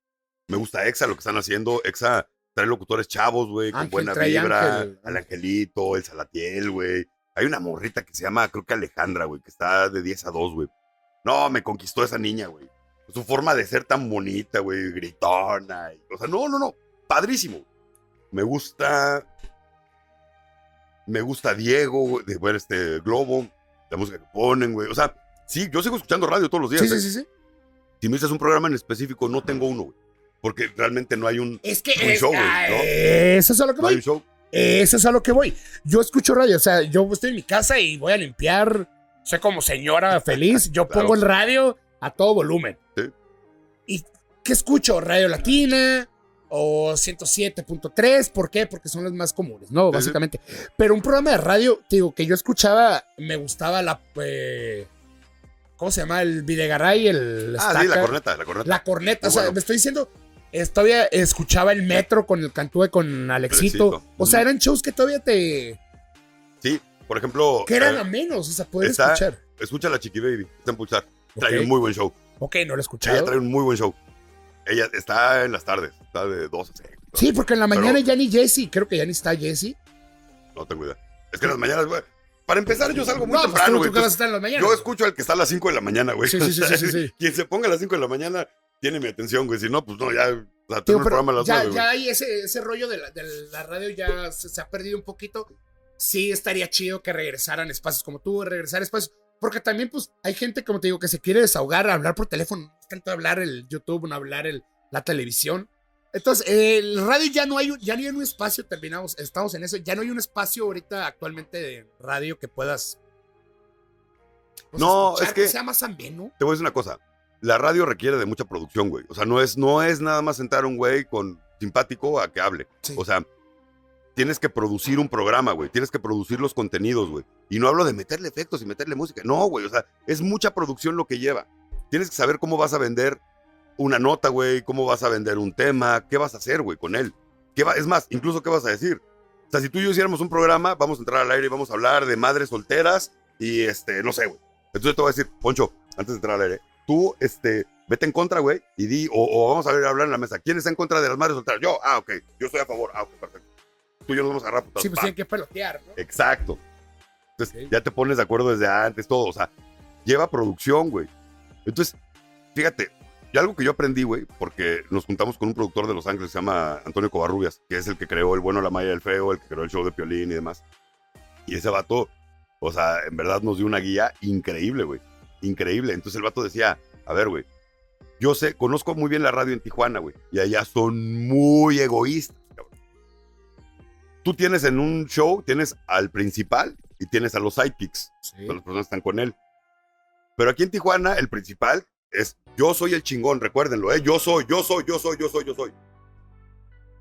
Me gusta Exa, lo que están haciendo. Exa trae locutores chavos, güey, con buena vibra. Ángel. Al Angelito, el Salatiel, güey. Hay una morrita que se llama, creo que Alejandra, güey, que está de 10 a 2, güey. No, me conquistó esa niña, güey. Su forma de ser tan bonita, güey, gritona. y- o sea, no, no, no. Padrísimo. Me gusta. Me gusta Diego, güey, de ver este Globo, la música que ponen, güey. O sea, sí, yo sigo escuchando radio todos los días. Sí, ¿eh? sí, sí, sí. Si me dices un programa en específico, no tengo uno, güey. Porque realmente no hay un, Es que Un es, show, güey, ah, ¿no? eso es a lo que no hay voy. un show. Eso es a lo que voy. Yo escucho radio, o sea, yo estoy en mi casa y voy a limpiar. Soy como señora feliz. Yo Claro. pongo el radio a todo volumen. Sí. ¿Y qué escucho? Radio Latina o 107.3. ¿Por qué? Porque son las más comunes, ¿no? Sí, sí. Básicamente. Pero un programa de radio, digo, que yo escuchaba, me gustaba la. eh, ¿Cómo se llama? El Videgaray, el. Ah, sí, la corneta, la corneta. La corneta, Muy o sea, bueno. me estoy diciendo, eh, todavía escuchaba el metro con el cantúe con Alexito. Alexito. O sea, eran shows que todavía te. Sí, por ejemplo, que eran eh, a menos, o sea, poder está- escuchar. escucha la Chiqui Baby, está en Pulsar. Trae un muy buen show. Ok, no lo he Ella escuchado. trae un muy buen show. Ella está en las tardes, está de 2 a 6. Sí, porque en la mañana Pero- ya ni Jesse, creo que ya ni está Jesse. No tengo idea. Es que en las mañanas, güey. Para empezar, yo salgo muy No, pues temprano, güey. Yo escucho al que está a las 5 de la mañana, güey. Sí, sí, sí, sí, sí, sí. Quien se ponga a las 5 de la mañana tiene mi atención, güey. Si no, pues no, ya. O sea, pero programa a las ya, nueve, güey. ya hay ese, ese rollo de la, de la radio ya se, se ha perdido un poquito. Sí estaría chido que regresaran espacios como tú, regresar espacios. Porque también, pues, hay gente, como te digo, que se quiere desahogar, hablar por teléfono. Tanto hablar el YouTube, no hablar el, la televisión. Entonces, el radio ya no hay, un- ya no hay un espacio, terminamos, estamos en eso. Ya no hay un espacio ahorita actualmente de radio que puedas. pues, No, escuchar, es que- sea más ameno. Te voy a decir una cosa. La radio requiere de mucha producción, güey. O sea, no es, no es nada más sentar a un güey con simpático a que hable. Sí. O sea, tienes que producir un programa, güey. Tienes que producir los contenidos, güey. Y no hablo de meterle efectos y meterle música. No, güey. O sea, es mucha producción lo que lleva. Tienes que saber cómo vas a vender una nota, güey. Cómo vas a vender un tema. ¿Qué vas a hacer, güey, con él? ¿Qué va, es más, incluso qué vas a decir. O sea, si tú y yo hiciéramos un programa, vamos a entrar al aire y vamos a hablar de madres solteras y, este, no sé, güey. Entonces te voy a decir, Poncho, antes de entrar al aire, tú, este, vete en contra, güey, y di, o, o vamos a ver, hablar en la mesa. ¿Quién está en contra de las madres solteras? Yo, ah, ok, yo estoy a favor, ah, ok, perfecto. Tú y yo nos vamos a agarrar a putazos, Sí, pues tienen que pelotear, ¿no? Exacto. Entonces, ya te pones de acuerdo desde antes, todo. O sea, lleva producción, güey. Entonces, fíjate, y algo que yo aprendí, güey, porque nos juntamos con un productor de Los Ángeles, se llama Antonio Covarrubias, que es el que creó El Bueno, la Maya y el Feo, el que creó el show de Piolín y demás. Y ese vato, o sea, en verdad nos dio una guía increíble, güey. Increíble. Entonces el vato decía, a ver, güey, yo sé, conozco muy bien la radio en Tijuana, güey, y allá son muy egoístas, cabrón. Tú tienes en un show, tienes al principal y tienes a los sidekicks Sí. las personas están con él. Pero aquí en Tijuana, el principal es yo soy el chingón, recuérdenlo, ¿eh? Yo soy, yo soy, yo soy, yo soy, yo soy.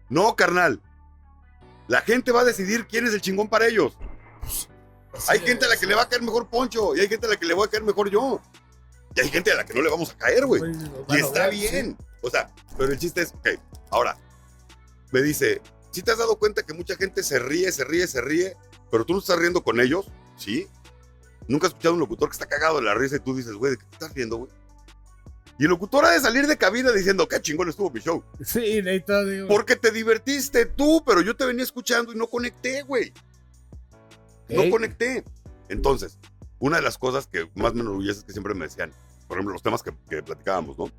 No, carnal. La gente va a decidir quién es el chingón para ellos. Hay gente a la que le va a caer mejor Poncho y hay gente a la que le voy a caer mejor yo. Y hay gente a la que no le vamos a caer, güey. Pues, Y está bien. O sea, pero el chiste es, ok, ahora, me dice, si te has dado cuenta que mucha gente se ríe, se ríe, se ríe, pero tú no estás riendo con ellos? Sí. Nunca has escuchado a un locutor que está cagado de la risa y tú dices, güey, ¿de qué te estás riendo, güey? Y el locutor ha de salir de cabina diciendo, qué chingón estuvo mi show. Sí, neta, digo. Porque te divertiste tú, pero yo te venía escuchando y no conecté, güey. No conecté. Entonces, una de las cosas que más me enorgullece es que siempre me decían, por ejemplo, los temas que, que platicábamos, ¿no?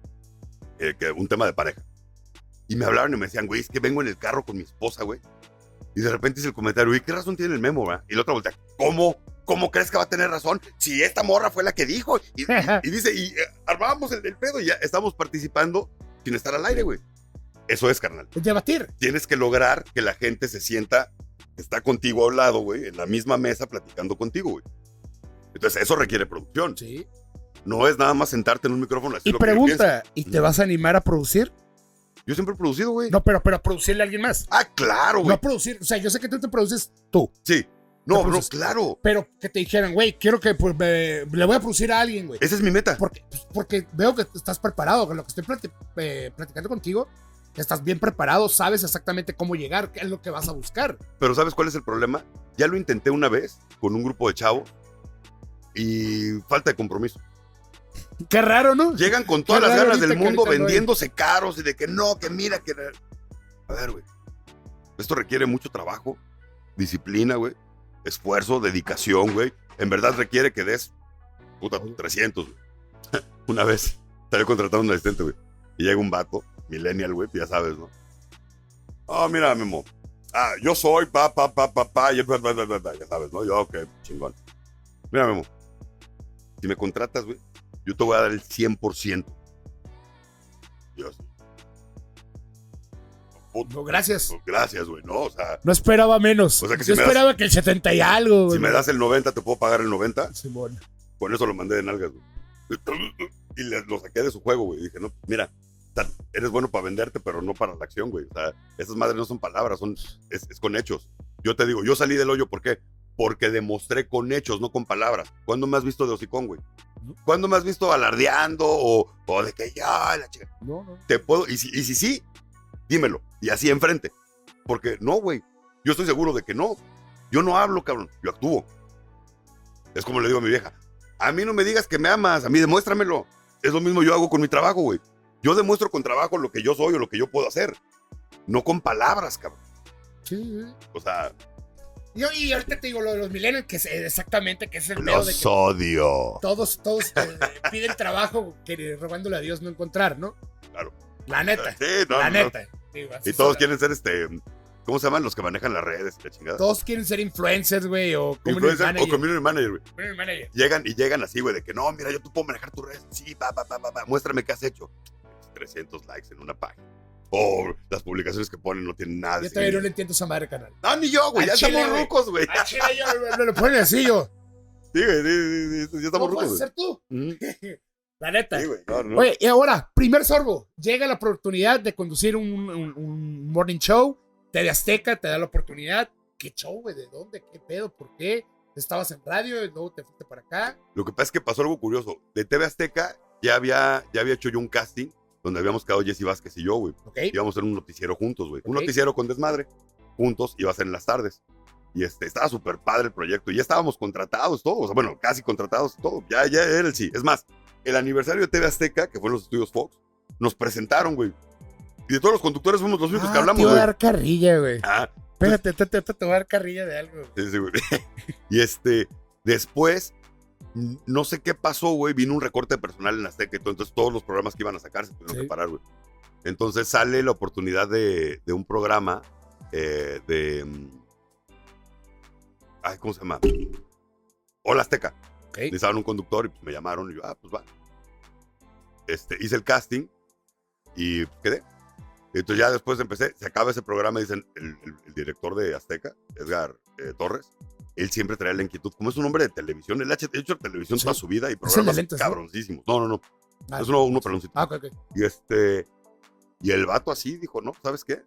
Eh, que un tema de pareja. Y me hablaban y me decían, güey, es que vengo en el carro con mi esposa, güey. Y de repente hice el comentario, ¿y qué razón tiene el memo, va? Y la otra voltea, ¿cómo? ¿Cómo crees que va a tener razón? Si esta morra fue la que dijo. Y, y- y dice, y eh, armábamos el, el pedo y ya estamos participando sin estar al aire, güey. Eso es, carnal Debatir. tienes que lograr que la gente se sienta, que está contigo al lado, güey, en la misma mesa platicando contigo, güey. Entonces, eso requiere producción. Sí. No es nada más sentarte en un micrófono así Y lo que pregunta, ¿y te vas a animar a producir? Yo siempre he producido, güey. No, pero, pero a producirle a alguien más. Ah, claro, No güey. a producir. O sea, yo sé que tú te produces tú. Sí. No, no, claro. Pero que te dijeran, güey, quiero que pues, me- le voy a producir a alguien, güey. Esa es mi meta. Porque, pues, porque veo que estás preparado. Con lo que estoy plati- eh, platicando contigo, estás bien preparado, sabes exactamente cómo llegar, qué es lo que vas a buscar. Pero ¿sabes cuál es el problema? Ya lo intenté una vez con un grupo de chavos y falta de compromiso. Qué raro, ¿no? Llegan con todas Qué las ganas del mundo no vendiéndose caros y de que no, que mira, que... A ver, güey. Esto requiere mucho trabajo, disciplina, güey. Esfuerzo, dedicación, güey. En verdad requiere que des, puta, 300, güey. Una vez, estaba contratando a un asistente, güey. Y llega un vato, millennial, güey, ya sabes, ¿no? Ah, mira, Memo. Ah, yo soy pa, pa, pa, pa, pa, y pa, pa, pa, pa, ya sabes, ¿no? Yo, ok, chingón. Mira, Memo. Si me contratas, güey, yo te voy a dar el 100%. Yo, así, puta, No, gracias. pues, gracias, güey, ¿no? O sea, No esperaba menos. O sea que Yo si me das- esperaba que el 70 y algo, güey. si me das el 90, te puedo pagar el 90. Simón. Con eso lo mandé de nalgas, güey. Y le- lo saqué de su juego, güey. Dije, no, mira, sea, eres bueno para venderte, pero no para la acción, güey. O sea, esas madres no son palabras, son, es, es con hechos. Yo te digo, yo salí del hoyo, ¿por qué? Porque demostré con hechos, no con palabras. ¿Cuándo me has visto de hocicón, güey? ¿Cuándo me has visto alardeando o, o de que ya, la chica? No, no. Te puedo, y si, y si sí, dímelo. Y así enfrente. Porque no, güey. Yo estoy seguro de que no. Yo no hablo, cabrón. Yo actúo. Es como le digo a mi vieja. A mí no me digas que me amas. A mí demuéstramelo. Es lo mismo yo hago con mi trabajo, güey. Yo demuestro con trabajo lo que yo soy o lo que yo puedo hacer. No con palabras, cabrón. Sí. O sea, Yo, y ahorita te digo lo de los millennials, que es exactamente, que es el pedo de los que odio. todos, todos piden trabajo que robándole a Dios no encontrar, ¿no? Claro. La neta. Sí, no, la no, no. neta. Digo, Y todos quieren ser este. ¿Cómo se llaman los que manejan las redes la chingada? Todos quieren ser influencers, güey, o community manager. o community manager, güey. Community manager. Llegan y llegan así, güey, de que no, mira, yo te puedo manejar tu red. Sí, pa, pa, pa, pa, pa, muéstrame qué has hecho. 300 likes en una página. O las publicaciones que ponen no tienen nada. de Yo todavía no le entiendo esa madre canal. No, ni yo, güey. Ya chile, estamos rucos, güey. Me lo ponen así yo. Sí, güey, sí, sí, sí, ya estamos ¿Cómo rucos, güey. hacer tú? Mm, La neta. Sí, güey. No, no. Oye, y ahora, primer sorbo. Llega la oportunidad de conducir un, un- un morning show. TV Azteca te da la oportunidad. ¿Qué show, güey? ¿De dónde? ¿Qué pedo? ¿Por qué? Estabas en radio y luego te fuiste para acá. Lo que pasa es que pasó algo curioso. De TV Azteca ya había, ya había hecho yo un casting donde habíamos quedado Jesse Vázquez y yo, güey. ¿Ok? Íbamos a hacer un noticiero juntos, güey. Un Ok. noticiero con desmadre. Juntos, iba a ser en las tardes. Y este, estaba súper padre el proyecto. Y ya estábamos contratados todos. Bueno, casi contratados todo. Ya, ya era el sí. Es más, el aniversario de TV Azteca, que fue en los estudios Fox, nos presentaron, güey. Y de todos los conductores fuimos los únicos que Ah, hablamos, te iba a güey. dar carrilla, güey. Ah, Espérate, te, te, te, voy a dar carrilla de algo. Sí, sí, güey. y este, después, no sé qué pasó, güey, vino un recorte personal en Azteca, y todo, entonces todos los programas que iban a sacar se tuvieron Sí. que parar, güey. Entonces sale la oportunidad de, de un programa eh, de... mm, Ay, ¿cómo se llama? Hola Azteca. Ok. Necesitaban un conductor y pues, me llamaron y yo, ah, pues va. Este, hice el casting y quedé. Entonces ya después empecé, se acaba ese programa, dicen, el, el- el director de Azteca, Edgar eh, Torres, él siempre trae la inquietud, como es un hombre de televisión, él ha hecho- televisión Sí. toda su vida y programas lentes, ¿no? cabroncísimos. No, no, no, Ah, es uno, uno peloncito. Ah, ok, ok. Y este, y el vato así dijo, no, ¿sabes qué?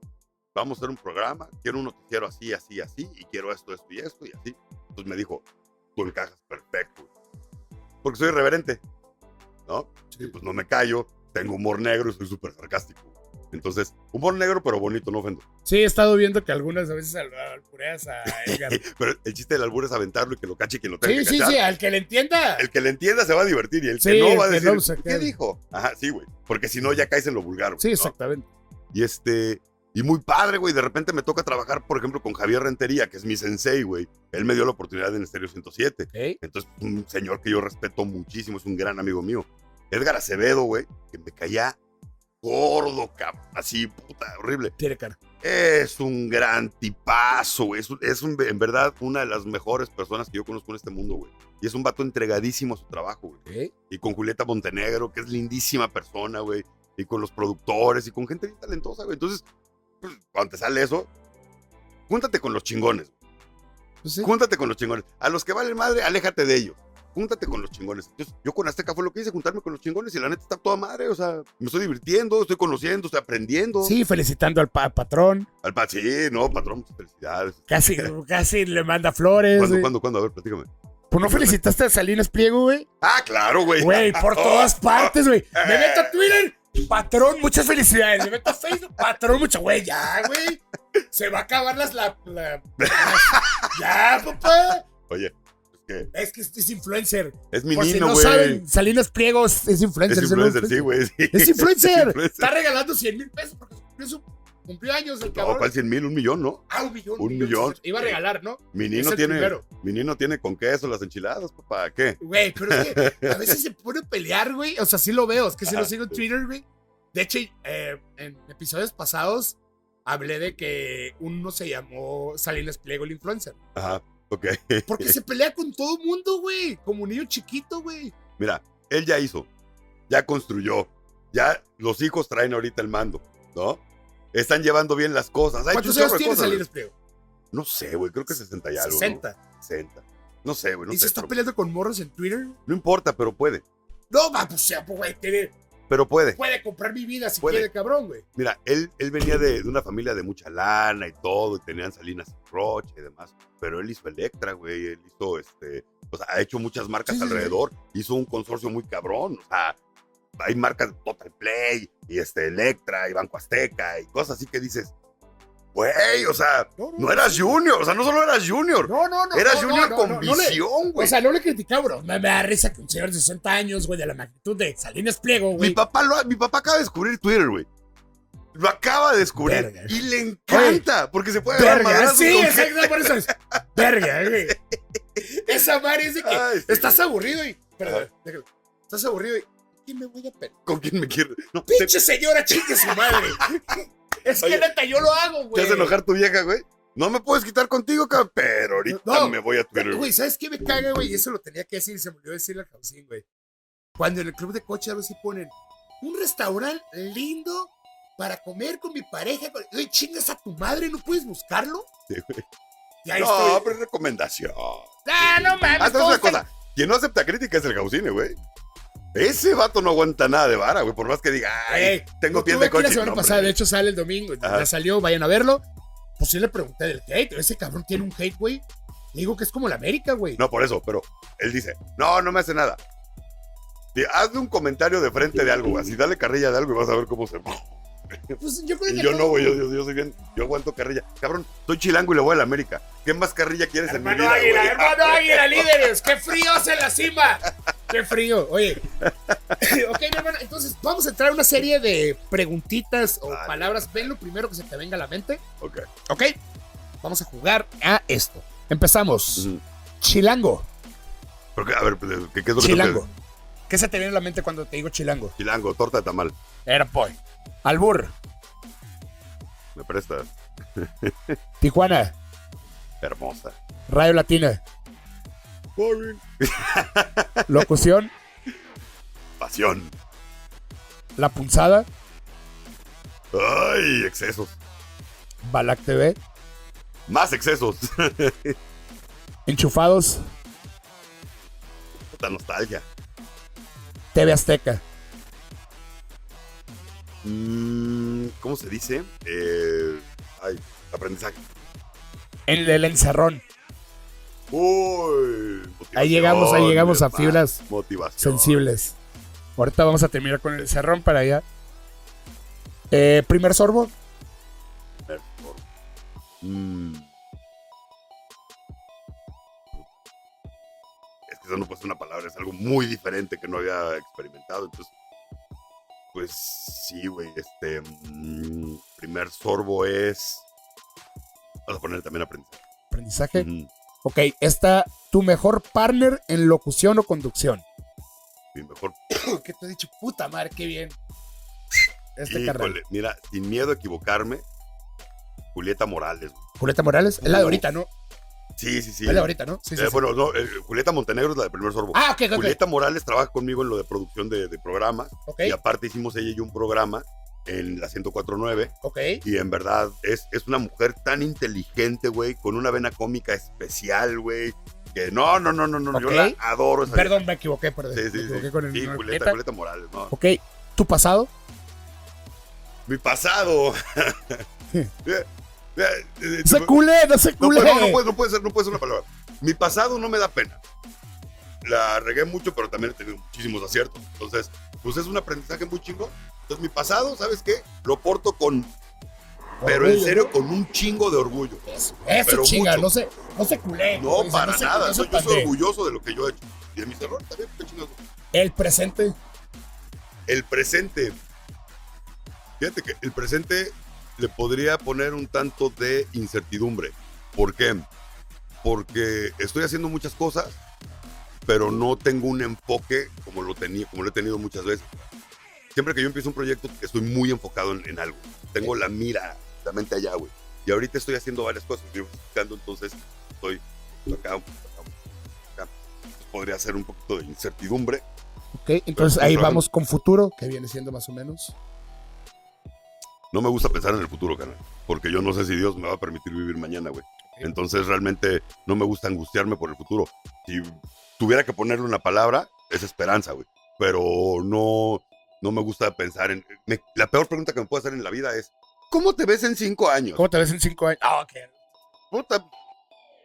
Vamos a hacer un programa, quiero un noticiero así, así, así, y quiero esto, esto y esto, y así. Entonces me dijo, tú encajas perfecto. Porque soy irreverente, ¿no? Y pues no me callo, tengo humor negro y soy súper sarcástico. Entonces, humor negro, pero bonito, no ofendo. Sí, he estado viendo que algunas veces al- albureas a Edgar. Pero el chiste del albur es aventarlo y que lo cache quien lo tenga Sí, que sí, cachar. sí, al que le entienda. El que le entienda se va a divertir y el Sí, que no va a que decir, no, ¿qué dijo? Ajá, sí, güey. Porque si no, ya caes en lo vulgar, güey. Sí, ¿no? exactamente. Y este, y muy padre, güey. De repente me toca trabajar, por ejemplo, con Javier Rentería, que es mi sensei, güey. Él me dio la oportunidad en Estéreo 107. Ok. Entonces, un señor que yo respeto muchísimo, es un gran amigo mío. Edgar Acevedo, güey, que me caía gordo, cabrón. Así, puta, horrible. Tiene cara. Es un gran tipazo, güey. Es, es un- en verdad una de las mejores personas que yo conozco en este mundo, güey. Y es un vato entregadísimo a su trabajo, güey. Y con Julieta Montenegro, que es lindísima persona, güey. Y con los productores y con gente bien talentosa, güey. Entonces, pues, cuando te sale eso, júntate con los chingones. Pues sí. Júntate con los chingones. A los que valen madre, aléjate de ellos. Júntate con los chingones. Entonces, yo con Azteca fue lo que hice, juntarme con los chingones y la neta está toda madre. O sea, me estoy divirtiendo, estoy conociendo, estoy aprendiendo. Sí, felicitando al pa- patrón. Al pa- sí, no, patrón, muchas felicidades. Casi, casi le manda flores. ¿Cuándo, cuándo, cuándo? A ver, platícame. ¿Pues no felicitaste a Salinas Pliego, güey? Ah, claro, güey. Güey, por todas partes, güey. Me meto a Twitter, patrón, muchas felicidades. Me meto a Facebook, patrón, mucho, güey, ya, güey. Se va a acabar las, la, la- las- Ya, papá. Oye, es que Es que es influencer. es mi Por si nino, no güey. saben, Salinas Pliego es, es influencer. es influencer, sí, güey. sí. Es influencer. Está regalando 100 mil pesos porque cumplió, su, cumplió años el No, cabrón. ¿cuál 100 mil? Un millón, ¿no? Ah, un millón. Un millón. Iba a regalar, ¿no? Mi Es nino el tiene, mi nino tiene con queso las enchiladas, papá. ¿Qué? Güey, pero es que a veces se pone a pelear, güey. O sea, sí lo veo. Es que sí lo sigo en Twitter, güey. De hecho, eh, en episodios pasados hablé de que uno se llamó Salinas Pliego el influencer. Ajá, ok. Porque se pelea con todo mundo, güey. Como un niño chiquito, güey. Mira, él ya hizo, ya construyó, ya los hijos traen ahorita el mando, ¿no? Están llevando bien las cosas. ¿Cuántos años tiene Salinas. Pliego? No sé, güey, creo que 60 y algo. ¿no? 60. 60. No sé, güey, no ¿Y se está pero- peleando con morros en Twitter? No importa, pero puede. No, va, pues, ya, pues, güey, tiene- Pero puede. puede comprar mi vida si Puede. quiere, cabrón, güey. Mira, él, él venía de, de una familia de mucha lana y todo, y tenían Salinas y Roche y demás. Pero él hizo Electra, güey. Él hizo, este, o sea, ha hecho muchas marcas Sí, sí, sí. alrededor. Hizo un consorcio muy cabrón. O sea, hay marcas de Total Play y este, Electra y Banco Azteca y cosas así que dices, güey, o sea, no eras Junior. O sea, no solo eras Junior. No, no, no. eras Junior con visión, güey. O sea, no le criticaba, bro. Me, me da risa que un señor de 60 años, güey, de la magnitud de Salinas Pliego, mi güey. papá, lo, mi papá acaba de descubrir Twitter, güey. Lo acaba de descubrir. Verga. Y le encanta, porque se puede Verga, sí, exacto, por eso es. Verga, güey. Esa madre es de que Ay, estás aburrido y. Perdón, déjalo. Estás aburrido y. quién me voy a pelear? ¿Con quién me quieres? No, te, Pinche señora, chingue su madre. es que Oye, neta, yo lo hago, te güey. hace enojar tu vieja, güey. No me puedes quitar contigo, cabrón. Pero ahorita No. me voy a Twitter. Güey, ¿sabes qué me caga, güey? Y eso lo tenía que decir y se me olvidó decirle al Jausín, güey. Cuando en el club de coche a ver si ponen un restaurante lindo para comer con mi pareja. con- Güey, chingas a tu madre, ¿no puedes buscarlo? Sí, güey. No, estoy. pero es recomendación. Ah, no mames. Todos una cosa. Quien no acepta crítica es el Gausine, güey. Ese vato no aguanta nada de vara, güey. Por más que diga, ay, tengo piel de coche. La semana No, pasada, de hecho, sale el domingo. Ajá. Ya salió, vayan a verlo. Pues sí le pregunté del hate. Ese cabrón tiene un hate, güey. Le digo que es como la América, güey. No, por eso, pero él dice, no, no me hace nada. Hazle un comentario de frente de algo, güey. Así dale carrilla de algo y vas a ver cómo se. Pues yo creo Y que yo no, güey. Yo, yo- yo soy bien. Yo aguanto carrilla. Cabrón, soy chilango y le voy a la América. ¿Qué más carrilla quieres en mi Hermano vida? Águila, hermano Águila, líderes. ¡Qué frío en la cima! ¡Qué frío! Oye. ok, mi hermano, entonces vamos a entrar a una serie de preguntitas o Vale. palabras. Ven lo primero que se te venga a la mente. Ok. Ok. Vamos a jugar a esto. Empezamos. Chilango. Pero que- a ver, pues, ¿qué, qué es lo que Chilango. tengo ¿Qué se te viene a la mente cuando te digo chilango? que- Chilango, torta de tamal. Airboy. Albur. Me prestas. Tijuana. Hermosa. Radio Latina. Locución. Pasión. La Punzada. Ay, excesos. Balac TV. Más excesos. Enchufados. Puta nostalgia. TV Azteca. Mm, ¿Cómo se dice? Eh, ay, aprendizaje. En el encerrón. Uy. Ahí llegamos, ahí llegamos a fibras sensibles. Ahorita vamos a terminar con el encerrón para allá. Eh, primer sorbo. Mm. Es que eso no puede una palabra, es algo muy diferente que no había experimentado. Entonces, pues sí, güey. Este. mm, primer sorbo es. Vamos a poner también aprendizaje. Aprendizaje. Ok, está tu mejor partner en locución o conducción. Mi mejor. ¿Qué te he dicho? Puta madre, qué bien. Este carnal. Híjole, mira, sin miedo a equivocarme, Julieta Morales. güey. Julieta Morales. Es la de ahorita, ¿no? Sí, sí, sí. Es la de ahorita, ¿no? Sí, sí, Eh, sí. bueno, no, eh, Julieta Montenegro es la de primer sorbo. Ah, ok, ok, ok. Julieta Morales trabaja conmigo en lo de producción de, de programas. Ok, Y aparte hicimos ella y yo un programa en la 1049. ok. Y en verdad es, es una mujer tan inteligente, güey, con una vena cómica especial, güey. Que no, no, no, no, no. Yo Ok. la adoro. Esa Perdón, me equivoqué, perdón. vieja. Sí, me sí, equivoqué sí. con el Sí. Julieta. Julieta Morales, ¿no? Ok, tu pasado. Mi pasado. Eh, eh, eh, No se culé, no se No, culé. no, no puede, no puede ser, no puede ser una palabra. Mi pasado no me da pena. La regué mucho, pero también he tenido muchísimos aciertos. Entonces, pues es un aprendizaje muy chingo. Entonces, mi pasado, ¿sabes qué? Lo porto con, pero en serio, ¿no? con un chingo de orgullo. Eso, eso pero chinga, mucho. no se, no se culé. No, para se- nada. no Yo, soy orgulloso de lo que yo he hecho. Y de mis errores también, qué chingados. El presente. El presente. Fíjate que el presente le podría poner un tanto de incertidumbre. ¿Por qué? Porque estoy haciendo muchas cosas, pero no tengo un enfoque como lo tenía, como lo he tenido muchas veces. Siempre que yo empiezo un proyecto, estoy muy enfocado en, en algo. Tengo la mira, la mente allá, güey. Y ahorita estoy haciendo varias cosas, estoy buscando, entonces estoy acá, acá, acá. Podría ser un poquito de incertidumbre, Ok, entonces ahí vamos con futuro, que viene siendo más o menos. No me gusta pensar en el futuro, canal. Porque yo no sé si Dios me va a permitir vivir mañana, güey. Entonces realmente no me gusta angustiarme por el futuro. Si tuviera que ponerle una palabra, es esperanza, güey. Pero no, no me gusta pensar en... me- la peor pregunta que me puede hacer en la vida es, ¿cómo te ves en cinco años? ¿Cómo te ves en cinco años? Ah, ok. Puta,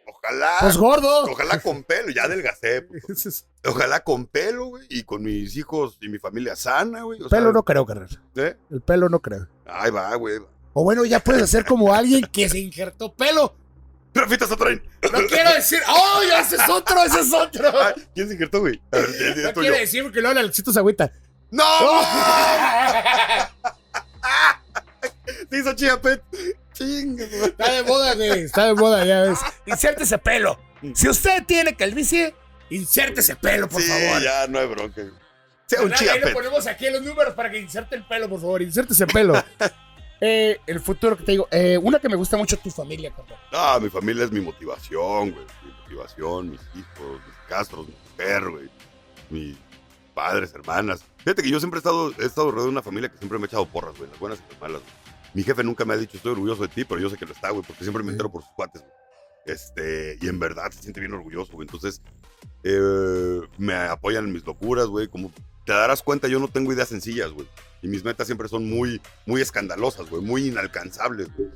ojalá... Pues gordo. Ojalá con pelo, ya adelgacé. pues. Ojalá con pelo, güey, y con mis hijos y mi familia sana, güey. sea, pelo no creo, carnal. ¿eh? El pelo no creo. Ahí va, güey. O bueno, ya puedes hacer como alguien que se injertó pelo. Rafita Satrain. No quiero decir, ¡oh, ya ese es otro, ese es otro! Ah, ¿Quién se injertó, güey? A ver, No yo. decir porque luego Alexito se agüita. ¡No! Te hizo chía, pet. Está de moda, güey. Está de moda, ya ves. Insértese pelo. Si usted tiene calvicie, insértese pelo, por sí, favor. ya no hay bronca. sea un Carnal, Ahí le chiape. ponemos aquí los números para que inserte el pelo, por favor. Inserte ese pelo. Eh, el futuro que te digo. Eh, una que me gusta mucho, tu familia, carnal. No, mi familia es mi motivación, güey. Mi motivación, mis hijos, mis castros, mi mujer, güey. Mis padres, hermanas. Fíjate que yo siempre he estado, he estado rodeado de una familia que siempre me ha echado porras, güey. Las buenas y las malas. güey. Mi jefe nunca me ha dicho estoy orgulloso de ti, pero yo sé que lo está, güey, porque siempre me entero por sus cuates, güey. Este, y en verdad se siente bien orgulloso, güey. Entonces, eh, me apoyan en mis locuras, güey. Como te darás cuenta, yo no tengo ideas sencillas, güey. Y mis metas siempre son muy, muy escandalosas, güey. Muy inalcanzables, güey.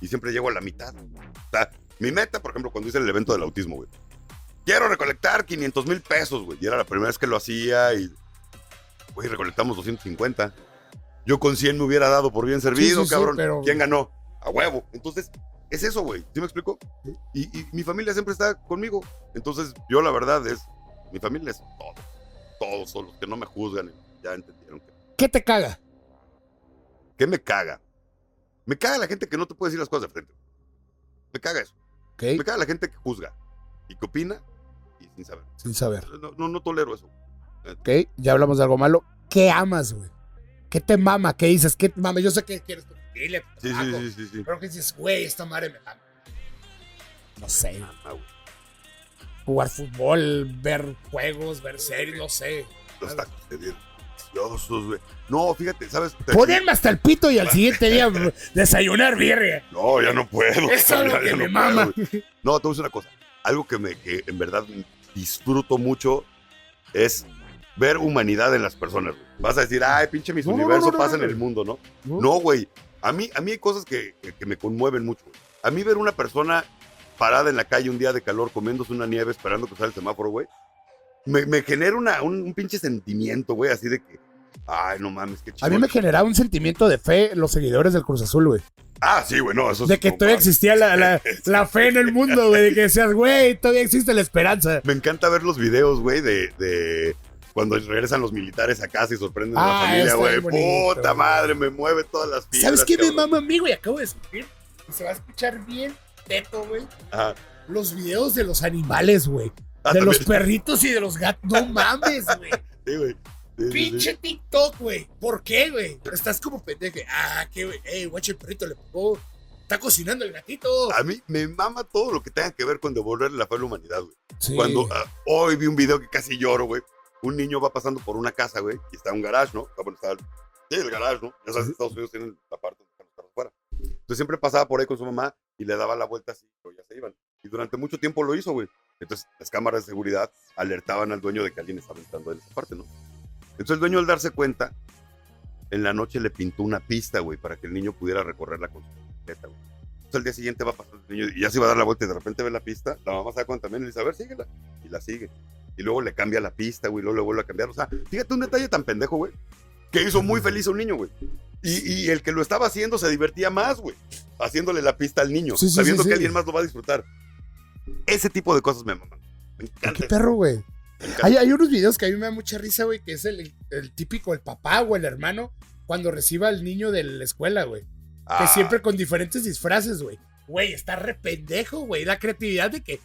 Y siempre llego a la mitad. güey. O sea, mi meta, por ejemplo, cuando hice el evento del autismo, güey. Quiero recolectar 500 mil pesos, güey. Y era la primera vez que lo hacía y, güey, recolectamos 250. Yo con 100 me hubiera dado por bien servido, sí, sí, cabrón. pero- ¿Quién ganó? A huevo. Entonces, es eso, güey. ¿Sí me explico? Y, y mi familia siempre está conmigo. Entonces, yo la verdad es, mi familia es todo. Todos son los que no me juzgan. Ya entendieron que ¿Qué te caga? ¿Qué me caga? Me caga la gente que no te puede decir las cosas de frente. Me caga eso. Ok, Me caga la gente que juzga y que opina y sin saber. sin saber. No, no, no tolero eso. Ok, ya hablamos de algo malo. ¿Qué amas, güey? ¿Qué te mama? ¿Qué dices? ¿Qué te mama? Yo sé que quieres tu familia, tu Sí, sí, trabajo, sí, sí, sí. Pero que dices, güey, esta madre me mama. No sé. Güey. Jugar fútbol, ver juegos, ver series, no sé. Los tacos deliciosos, güey. No, fíjate, ¿sabes? Ponerme hasta el pito y al siguiente día desayunar birria. No, ya no puedo. Es que ya me no mama. puedo. No, te voy a decir una cosa. Algo que, me, que en verdad disfruto mucho es ver humanidad en las personas. güey. Vas a decir, ay, pinche mis No, universo no, no, pasa en el mundo, ¿no? No, güey. A mí, a mí hay cosas que, que- que me conmueven mucho. güey. A mí ver una persona parada en la calle un día de calor comiéndose una nieve esperando cruzar el semáforo, güey, me, me genera una, un, un pinche sentimiento, güey, así de que, ay, no mames, qué chido. A mí me generaba un sentimiento de fe los seguidores del Cruz Azul, güey. Ah, sí, güey, no, eso De sí, que no todavía existía la, la, la fe en el mundo, güey. De que decías, güey, todavía existe la esperanza. Me encanta ver los videos, güey, de, de cuando regresan los militares a casa y sorprenden a Ah, la familia, está güey. Puta madre, me mueve todas las fibras. ¿Sabes qué me mama a mí, güey? Acabo de subir. Y se va a escuchar bien teto, güey. Ajá. Los videos de los animales, güey. Ah, de los perritos y de los gatos. No mames, güey. Sí, güey. Sí, sí, sí. Pinche TikTok, güey. ¿Por qué, güey? Estás como pendejo. Ah, qué, güey. Ey, guacha, el perrito le pegó. Está cocinando el gatito. A mí me mama todo lo que tenga que ver con devolverle la fe a la humanidad, güey. Sí. Cuando ah, hoy vi un video que casi lloro, güey. Un niño va pasando por una casa, güey, y está un garage, ¿no? Está, bueno, está el, sí, el garage, ¿no? Ya sabes. Estados Unidos tienen la parte están los carros fuera. Entonces siempre pasaba por ahí con su mamá y le daba la vuelta así, pero ya se iban. Y durante mucho tiempo lo hizo, güey. Entonces las cámaras de seguridad alertaban al dueño de que alguien estaba entrando en esa parte, ¿no? Entonces el dueño al darse cuenta, en la noche le pintó una pista, güey, para que el niño pudiera recorrerla con su bicicleta, güey. Entonces al día siguiente va pasando el niño y ya se iba a dar la vuelta y de repente ve la pista, la mamá se da cuenta también y le dice, a ver, síguela. Y la sigue. Y luego le cambia la pista, güey, y luego le vuelve a cambiar. O sea, fíjate un detalle tan pendejo, güey, que hizo muy feliz a un niño, güey. Y, y el que lo estaba haciendo se divertía más, güey, haciéndole la pista al niño, Sí, sí, sabiendo sí, que alguien más lo va a disfrutar. Ese tipo de cosas me maman. Me encanta. Qué perro, güey. hay unos videos que a mí me da mucha risa, güey, que es el, el típico, el papá o el hermano, cuando reciba al niño de la escuela, güey. Que Ah, siempre con diferentes disfraces, güey. Güey, está re pendejo, güey. La creatividad de que,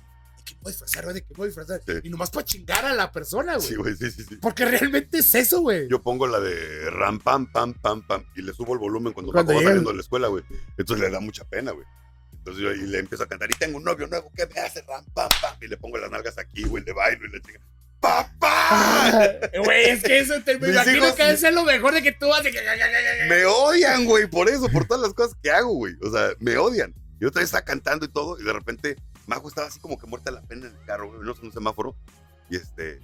que puedo disfrazar, güey, de que puedo disfrazar. Sí. Y nomás para chingar a la persona, güey. Sí, güey, sí, sí, sí. Porque realmente es eso, güey. Yo pongo la de ram, pam, pam, pam, pam, y le subo el volumen cuando, Cuando va saliendo de la escuela, güey. Entonces le da mucha pena, güey. Entonces yo y le empiezo a cantar, y tengo un novio nuevo que me hace ram, pam, pam, y le pongo las nalgas aquí, güey, le bailo y le chinga. ¡Papá! Güey, es que eso te me Mis imagino hijos- que es lo mejor de que tú haces. Me odian, güey, por eso, por todas las cosas que hago, güey. O sea, me odian. Yo otra vez estaba cantando y todo, y de repente Majo estaba así como que muerta la pena en el carro, güey, no en un semáforo, y este,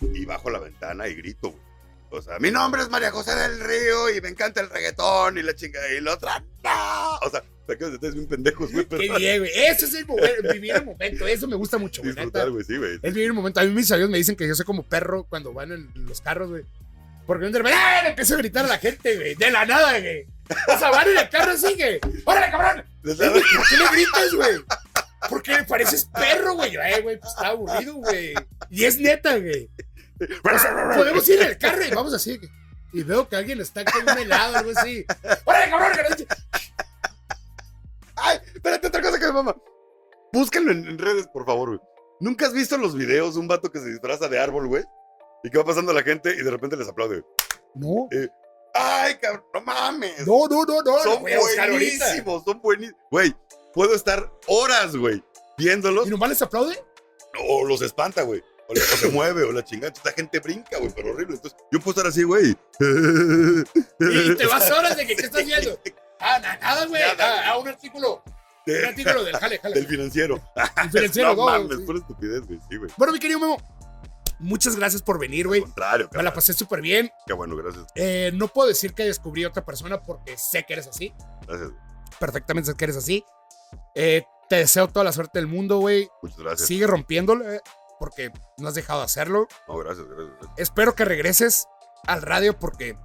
y bajo la ventana y grito, güey. O sea, mi nombre es María José del Río y me encanta el reggaetón y la chingada y la otra, no. O sea, te quedas ustedes bien pendejos, güey, pero Qué bien, güey. Eso es el momento, vivir el momento. Eso me gusta mucho, güey. disfrutar, güey, sí, güey. Es vivir el momento. A mí mis amigos me dicen que yo soy como perro cuando van en los carros, güey. Porque repente ¡ah! empiezo a gritar a la gente, güey. De la nada, güey. O sea, van en el carro así, güey. ¡Órale, cabrón! ¿Por qué le gritas, güey? Porque me pareces perro, güey. Yo, Eh, güey, pues está aburrido, güey. Y es neta, güey. O sea, podemos ir el carro y vamos así. Y veo que alguien está con un helado algo así. ¡Órale, cabrón! Ay, espérate, otra cosa que me mama. Búsquenlo en, redes, por favor, güey. ¿Nunca has visto los videos de un vato que se disfraza de árbol, güey? y que va pasando la gente y de repente les aplaude. No. ¡Ay, cabrón! ¡No mames! No, no, no, no. son a buenísimos, son buenísimos. Güey, puedo estar horas, güey, viéndolos. ¿Y nomás les aplaude? O los espanta, güey. O, o se mueve, o la chingada. Entonces la gente brinca, güey, pero horrible. Entonces yo puedo estar así, güey. Y te vas horas de que qué estás viendo. Ah, na- nada, güey. Nada. Ah, ah, un artículo. Un artículo del jale, jale. Del financiero. El financiero, no mames, sí. pura estupidez, güey. Sí, güey. Bueno, mi querido Memo, muchas gracias por venir, güey. contrario, Me la cabrón. pasé súper bien. Qué bueno, gracias. Eh, no puedo decir que descubrí otra persona porque sé que eres así. Gracias. Perfectamente sé que eres así. Eh, te deseo toda la suerte del mundo, güey. Muchas gracias. Sigue rompiéndolo eh, porque no has dejado de hacerlo. No, gracias, gracias. gracias. Espero que regreses al radio porque.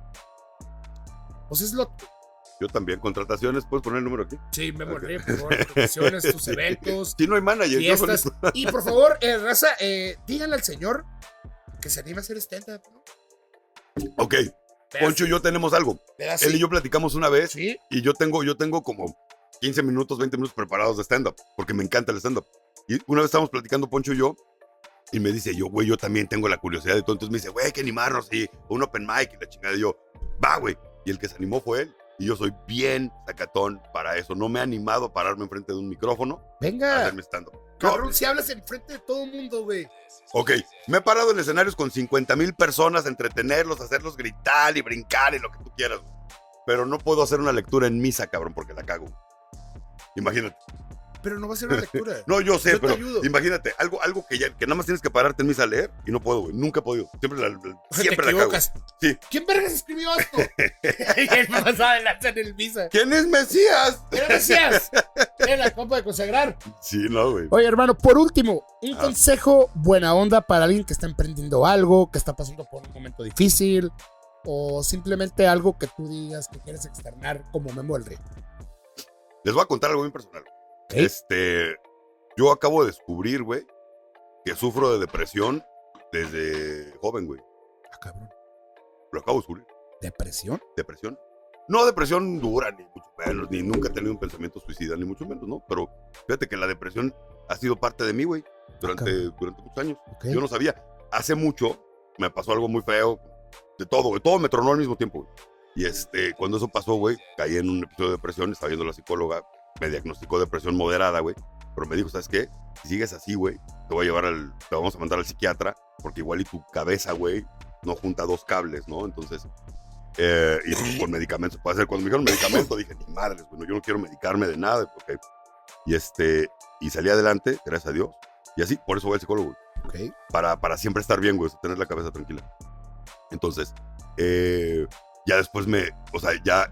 Pues es lo. Yo también. Contrataciones, ¿puedes poner el número aquí? Sí, me moriré, por favor, producciones, tus eventos, Si no hay manager, fiestas. solito. Y por favor, eh, raza, eh, díganle al señor que se anime a hacer stand-up. ¿no? Ok, Poncho y yo tenemos algo. Él y yo platicamos una vez Sí, y yo tengo, yo tengo como 15 minutos, 20 minutos preparados de stand-up, porque me encanta el stand-up. Y una vez estábamos platicando Poncho y yo, y me dice yo, güey, yo también tengo la curiosidad de todo. Entonces me dice, güey, hay que animarnos y un open mic y la chingada. Y yo, va, güey. Y el que se animó fue él. Y yo soy bien sacatón para eso. No me he animado a pararme enfrente de un micrófono a venga. hacerme stand-up. No, Cabrón, si hablas enfrente de todo el mundo, güey. Ok, me he parado en escenarios con 50 mil personas, entretenerlos, hacerlos gritar y brincar y lo que tú quieras. Pero no puedo hacer una lectura en misa, cabrón, porque la cago. Imagínate. Pero no va a ser una lectura. No, yo sé, Yo te pero ayudo. imagínate, algo, algo que, ya, que nada más tienes que pararte en misa a leer y no puedo, güey. Nunca he podido. Siempre la, siempre la cago. equivocas. Sí. ¿Quién vergas escribió esto? y él me pasaba de lanza en el visa. ¿Quién es Mesías? Era Mesías. Era la copa de consagrar. Sí, no, güey. Oye, hermano, por último, un Ah. consejo buena onda para alguien que está emprendiendo algo, que está pasando por un momento difícil, o simplemente algo que tú digas que quieres externar como Memo del Rey. Les voy a contar algo bien personal. Este, yo acabo de descubrir, güey, que sufro de depresión desde joven, güey. Ah, cabrón. Lo acabo de descubrir. ¿Depresión? depresión. No depresión dura, ni mucho menos, ni nunca he tenido un pensamiento suicida, ni mucho menos, ¿no? Pero fíjate que la depresión ha sido parte de mí, güey, durante, cabrón. durante muchos años. Ok. Yo no sabía. Hace mucho me pasó algo muy feo, de todo, güey. Todo me tronó al mismo tiempo, güey. Y este, cuando eso pasó, güey, caí en un episodio de depresión, estaba viendo a la psicóloga, me diagnosticó depresión moderada, güey. Pero me dijo, ¿sabes qué? Si sigues así, güey, te voy a llevar al, te vamos a mandar al psiquiatra, porque igual y tu cabeza, güey, no junta dos cables, ¿no? Entonces, eh, y eso con medicamentos puede hacer. Cuando me dijeron medicamento, dije, ni madres, bueno, yo no quiero medicarme de nada, porque... Y este, y salí adelante, gracias a Dios. Y así, por eso voy al psicólogo, güey Ok. para, para siempre estar bien, güey, tener la cabeza tranquila. Entonces, eh, ya después me, o sea, ya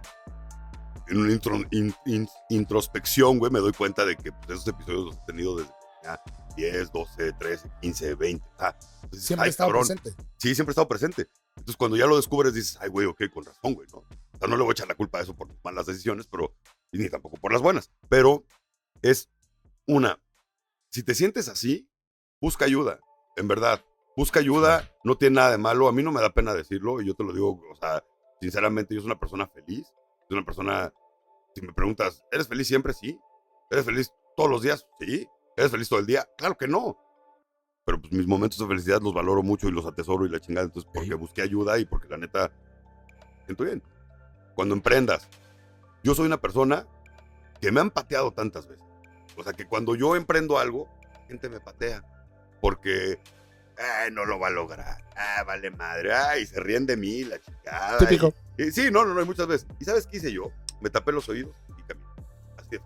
en una intro- in- in- introspección, güey, me doy cuenta de que pues, esos episodios los he tenido desde ya 10, 12, 13, 15, 20. Ah, entonces, Siempre ay, he estado cabrón. presente. Sí, siempre he estado presente. Entonces, cuando ya lo descubres, dices, ay, güey, ok, con razón, güey, ¿no? O sea, no le voy a echar la culpa a eso por malas decisiones, pero, y ni tampoco por las buenas. Pero es una, si te sientes así, busca ayuda, en verdad. Busca ayuda, no tiene nada de malo. A mí no me da pena decirlo y yo te lo digo, o sea, sinceramente, yo soy una persona feliz. Soy una persona, si me preguntas, ¿eres feliz siempre? Sí. ¿Eres feliz todos los días? Sí. ¿Eres feliz todo el día? Claro que no. Pero pues mis momentos de felicidad los valoro mucho y los atesoro y la chingada. Entonces, porque busqué ayuda y porque la neta, siento bien. Cuando emprendas, yo soy una persona que me han pateado tantas veces. O sea, que cuando yo emprendo algo, gente me patea. Porque, ay, no lo va a lograr. Ah, vale madre. Ay, se ríen de mí, la chingada. Típico. Y- y sí, no, no, no, hay muchas veces. ¿Y sabes qué hice yo? Me tapé los oídos y caminé. Así es.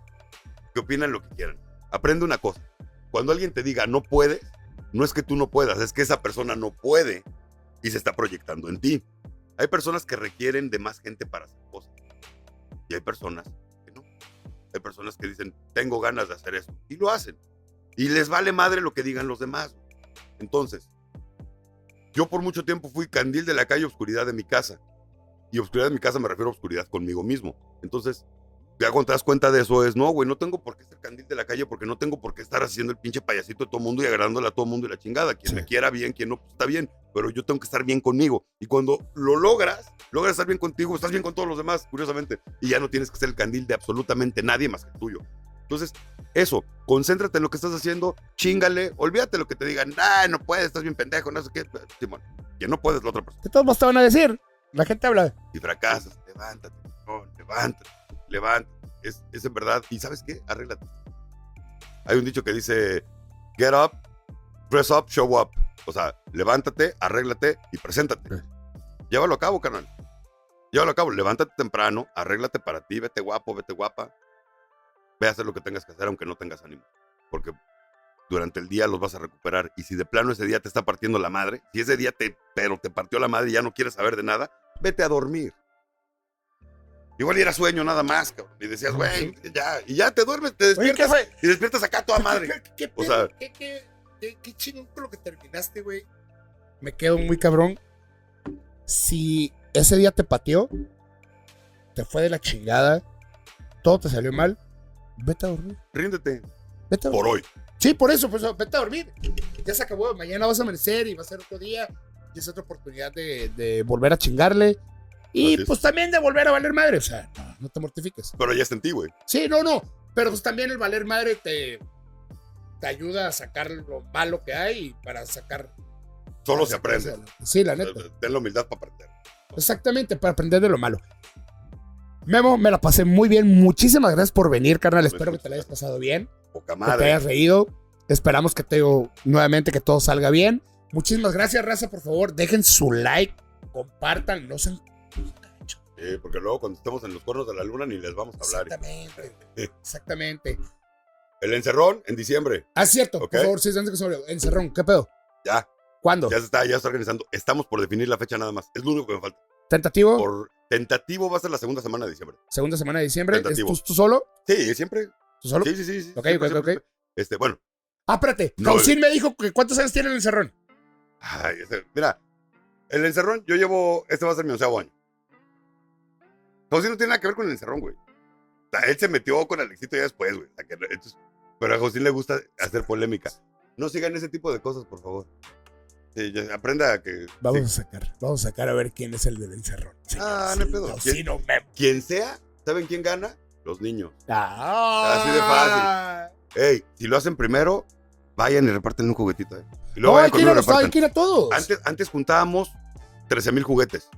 Que opinan lo que quieran. Aprende una cosa. Cuando alguien te diga no puedes, no es que tú no puedas, es que esa persona no puede y se está proyectando en ti. Hay personas que requieren de más gente para hacer cosas. Y hay personas que no. Hay personas que dicen, tengo ganas de hacer eso. Y lo hacen. Y les vale madre lo que digan los demás. Entonces, yo por mucho tiempo fui candil de la calle, oscuridad de mi casa. Y oscuridad de mi casa me refiero a oscuridad conmigo mismo. Entonces, ya cuando te das cuenta de eso es, no, güey, no tengo por qué ser candil de la calle porque no tengo por qué estar haciendo el pinche payasito de todo mundo y agradándole a todo mundo y la chingada. Quien Sí. me quiera bien, quien no, pues, está bien. Pero yo tengo que estar bien conmigo. Y cuando lo logras, logras estar bien contigo, estás bien con todos los demás, curiosamente. Y ya no tienes que ser el candil de absolutamente nadie más que el tuyo. Entonces, eso, concéntrate en lo que estás haciendo, chingale, olvídate lo que te digan, ah, no puedes, estás bien pendejo, no sé qué. Simón, Quien no puede es la otra persona. Que todos te van a decir. La gente habla. Si fracasas, levántate, cabrón, levántate, levántate. Es, es en verdad. ¿Y sabes qué? Arréglate. Hay un dicho que dice, get up, dress up, show up. O sea, levántate, arréglate y preséntate. Sí. Llévalo a cabo, carnal. Llévalo a cabo. Levántate temprano, arréglate para ti, vete guapo, vete guapa. Ve a hacer lo que tengas que hacer aunque no tengas ánimo. Porque durante el día los vas a recuperar. Y si de plano ese día te está partiendo la madre, si ese día te, pero te partió la madre y ya no quieres saber de nada, vete a dormir. Igual era sueño nada más, cabrón. Y decías, güey, ya, y ya te duermes, te Oye, ¿qué despiertas fue? y despiertas acá toda madre. ¿Qué, qué, O pedo? sea- ¿Qué, qué, qué, qué chingón con lo que terminaste, güey? Me quedo muy cabrón. Si ese día te pateó, te fue de la chingada, todo te salió mal, vete a dormir. Ríndete Vete a dormir. por hoy. Sí, por eso, pues vete a dormir. Ya se acabó, mañana vas a amanecer y va a ser otro día. Y es otra oportunidad de, de volver a chingarle. Y Así es. pues también de volver a valer madre. O sea, no, no te mortifiques. Pero ya está en ti, güey. Sí, no, no. Pero pues también el valer madre te, te ayuda a sacar lo malo que hay y para sacar. Solo para se aprende. Sí, la neta. Ten la humildad para aprender. Exactamente, para aprender de lo malo. Memo, me la pasé muy bien. Muchísimas gracias por venir, carnal. Espero que te la hayas pasado bien. Poca que te madre. hayas reído. Esperamos que te nuevamente que todo salga bien. Muchísimas gracias, raza. Por favor, dejen su like, compartan, no sean. Sí, porque luego cuando estemos en los cuernos de la luna ni les vamos a hablar. Exactamente. Exactamente. El encerrón en diciembre. Ah, cierto. Por favor, sí, antes que olvide. Encerrón, ¿qué pedo? Ya, ¿Cuándo? ya se está, ya está organizando. Estamos por definir la fecha nada más. Es lo único que me falta. ¿Tentativo? Por tentativo va a ser la segunda semana de diciembre. Segunda semana de diciembre. ¿Es. ¿Tú, tú solo? Sí, siempre. ¿Tú solo? Sí, sí, sí. sí. Ok, Siempre, ok, siempre, ok. Este, bueno. Ah, espérate. No, Causín me dijo que cuántos años tiene el encerrón. Ay, este, mira, el encerrón, yo llevo, este va a ser mi onceavo año. José no tiene nada que ver con el encerrón, güey. O sea, él se metió con Alexito ya después, güey. O sea, que- entonces, pero a José le gusta hacer polémica. No sigan ese tipo de cosas, por favor. Sí, aprenda a que Vamos sí, a sacar. Vamos a sacar a ver quién es el del encerrón. Ah, no hay pedo. Causino Memo. quien sea, ¿saben quién gana? Los niños. Ah. Así de fácil. Ey, si lo hacen primero, vayan y reparten un juguetito. eh. Y luego No, hay vayan que los- hay repartan. que ir a todos. Antes, antes juntábamos 13 mil juguetes.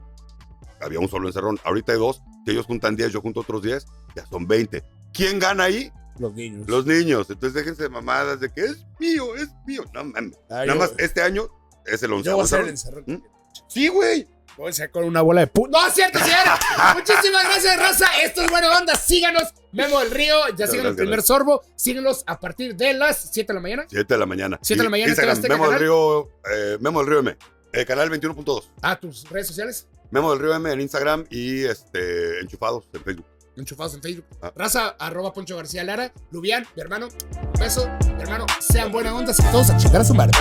Había un solo encerrón. Ahorita hay dos. Si ellos juntan 10, yo junto otros 10. Ya son 20. ¿Quién gana ahí? Los niños. Los niños. Entonces déjense de mamadas de que es mío, es mío. No mames. Nada yo- más este año es el Yo 11 voy a hacer el encerrón. ¿Mm? Sí, güey. Voy a sacar con una bola de pu... ¡No, es cierto, señora! Muchísimas gracias, raza. Esto es Buena Onda. Síganos. Memo del Río. Ya sigan el primer sorbo. Síganos a partir de las 7 de la mañana. 7 de la mañana. Siete de la mañana, Instagram, ¿te la Memo del Río, eh, Memo del Río M. El canal 21.2. A tus redes sociales. Memo del Río M en Instagram y este, enchufados en Facebook. Enchufados en Facebook. Ah. Raza, arroba Poncho García Lara. Lubián, mi hermano. Un beso. Mi hermano, sean buena onda. Todos a chingar a su madre.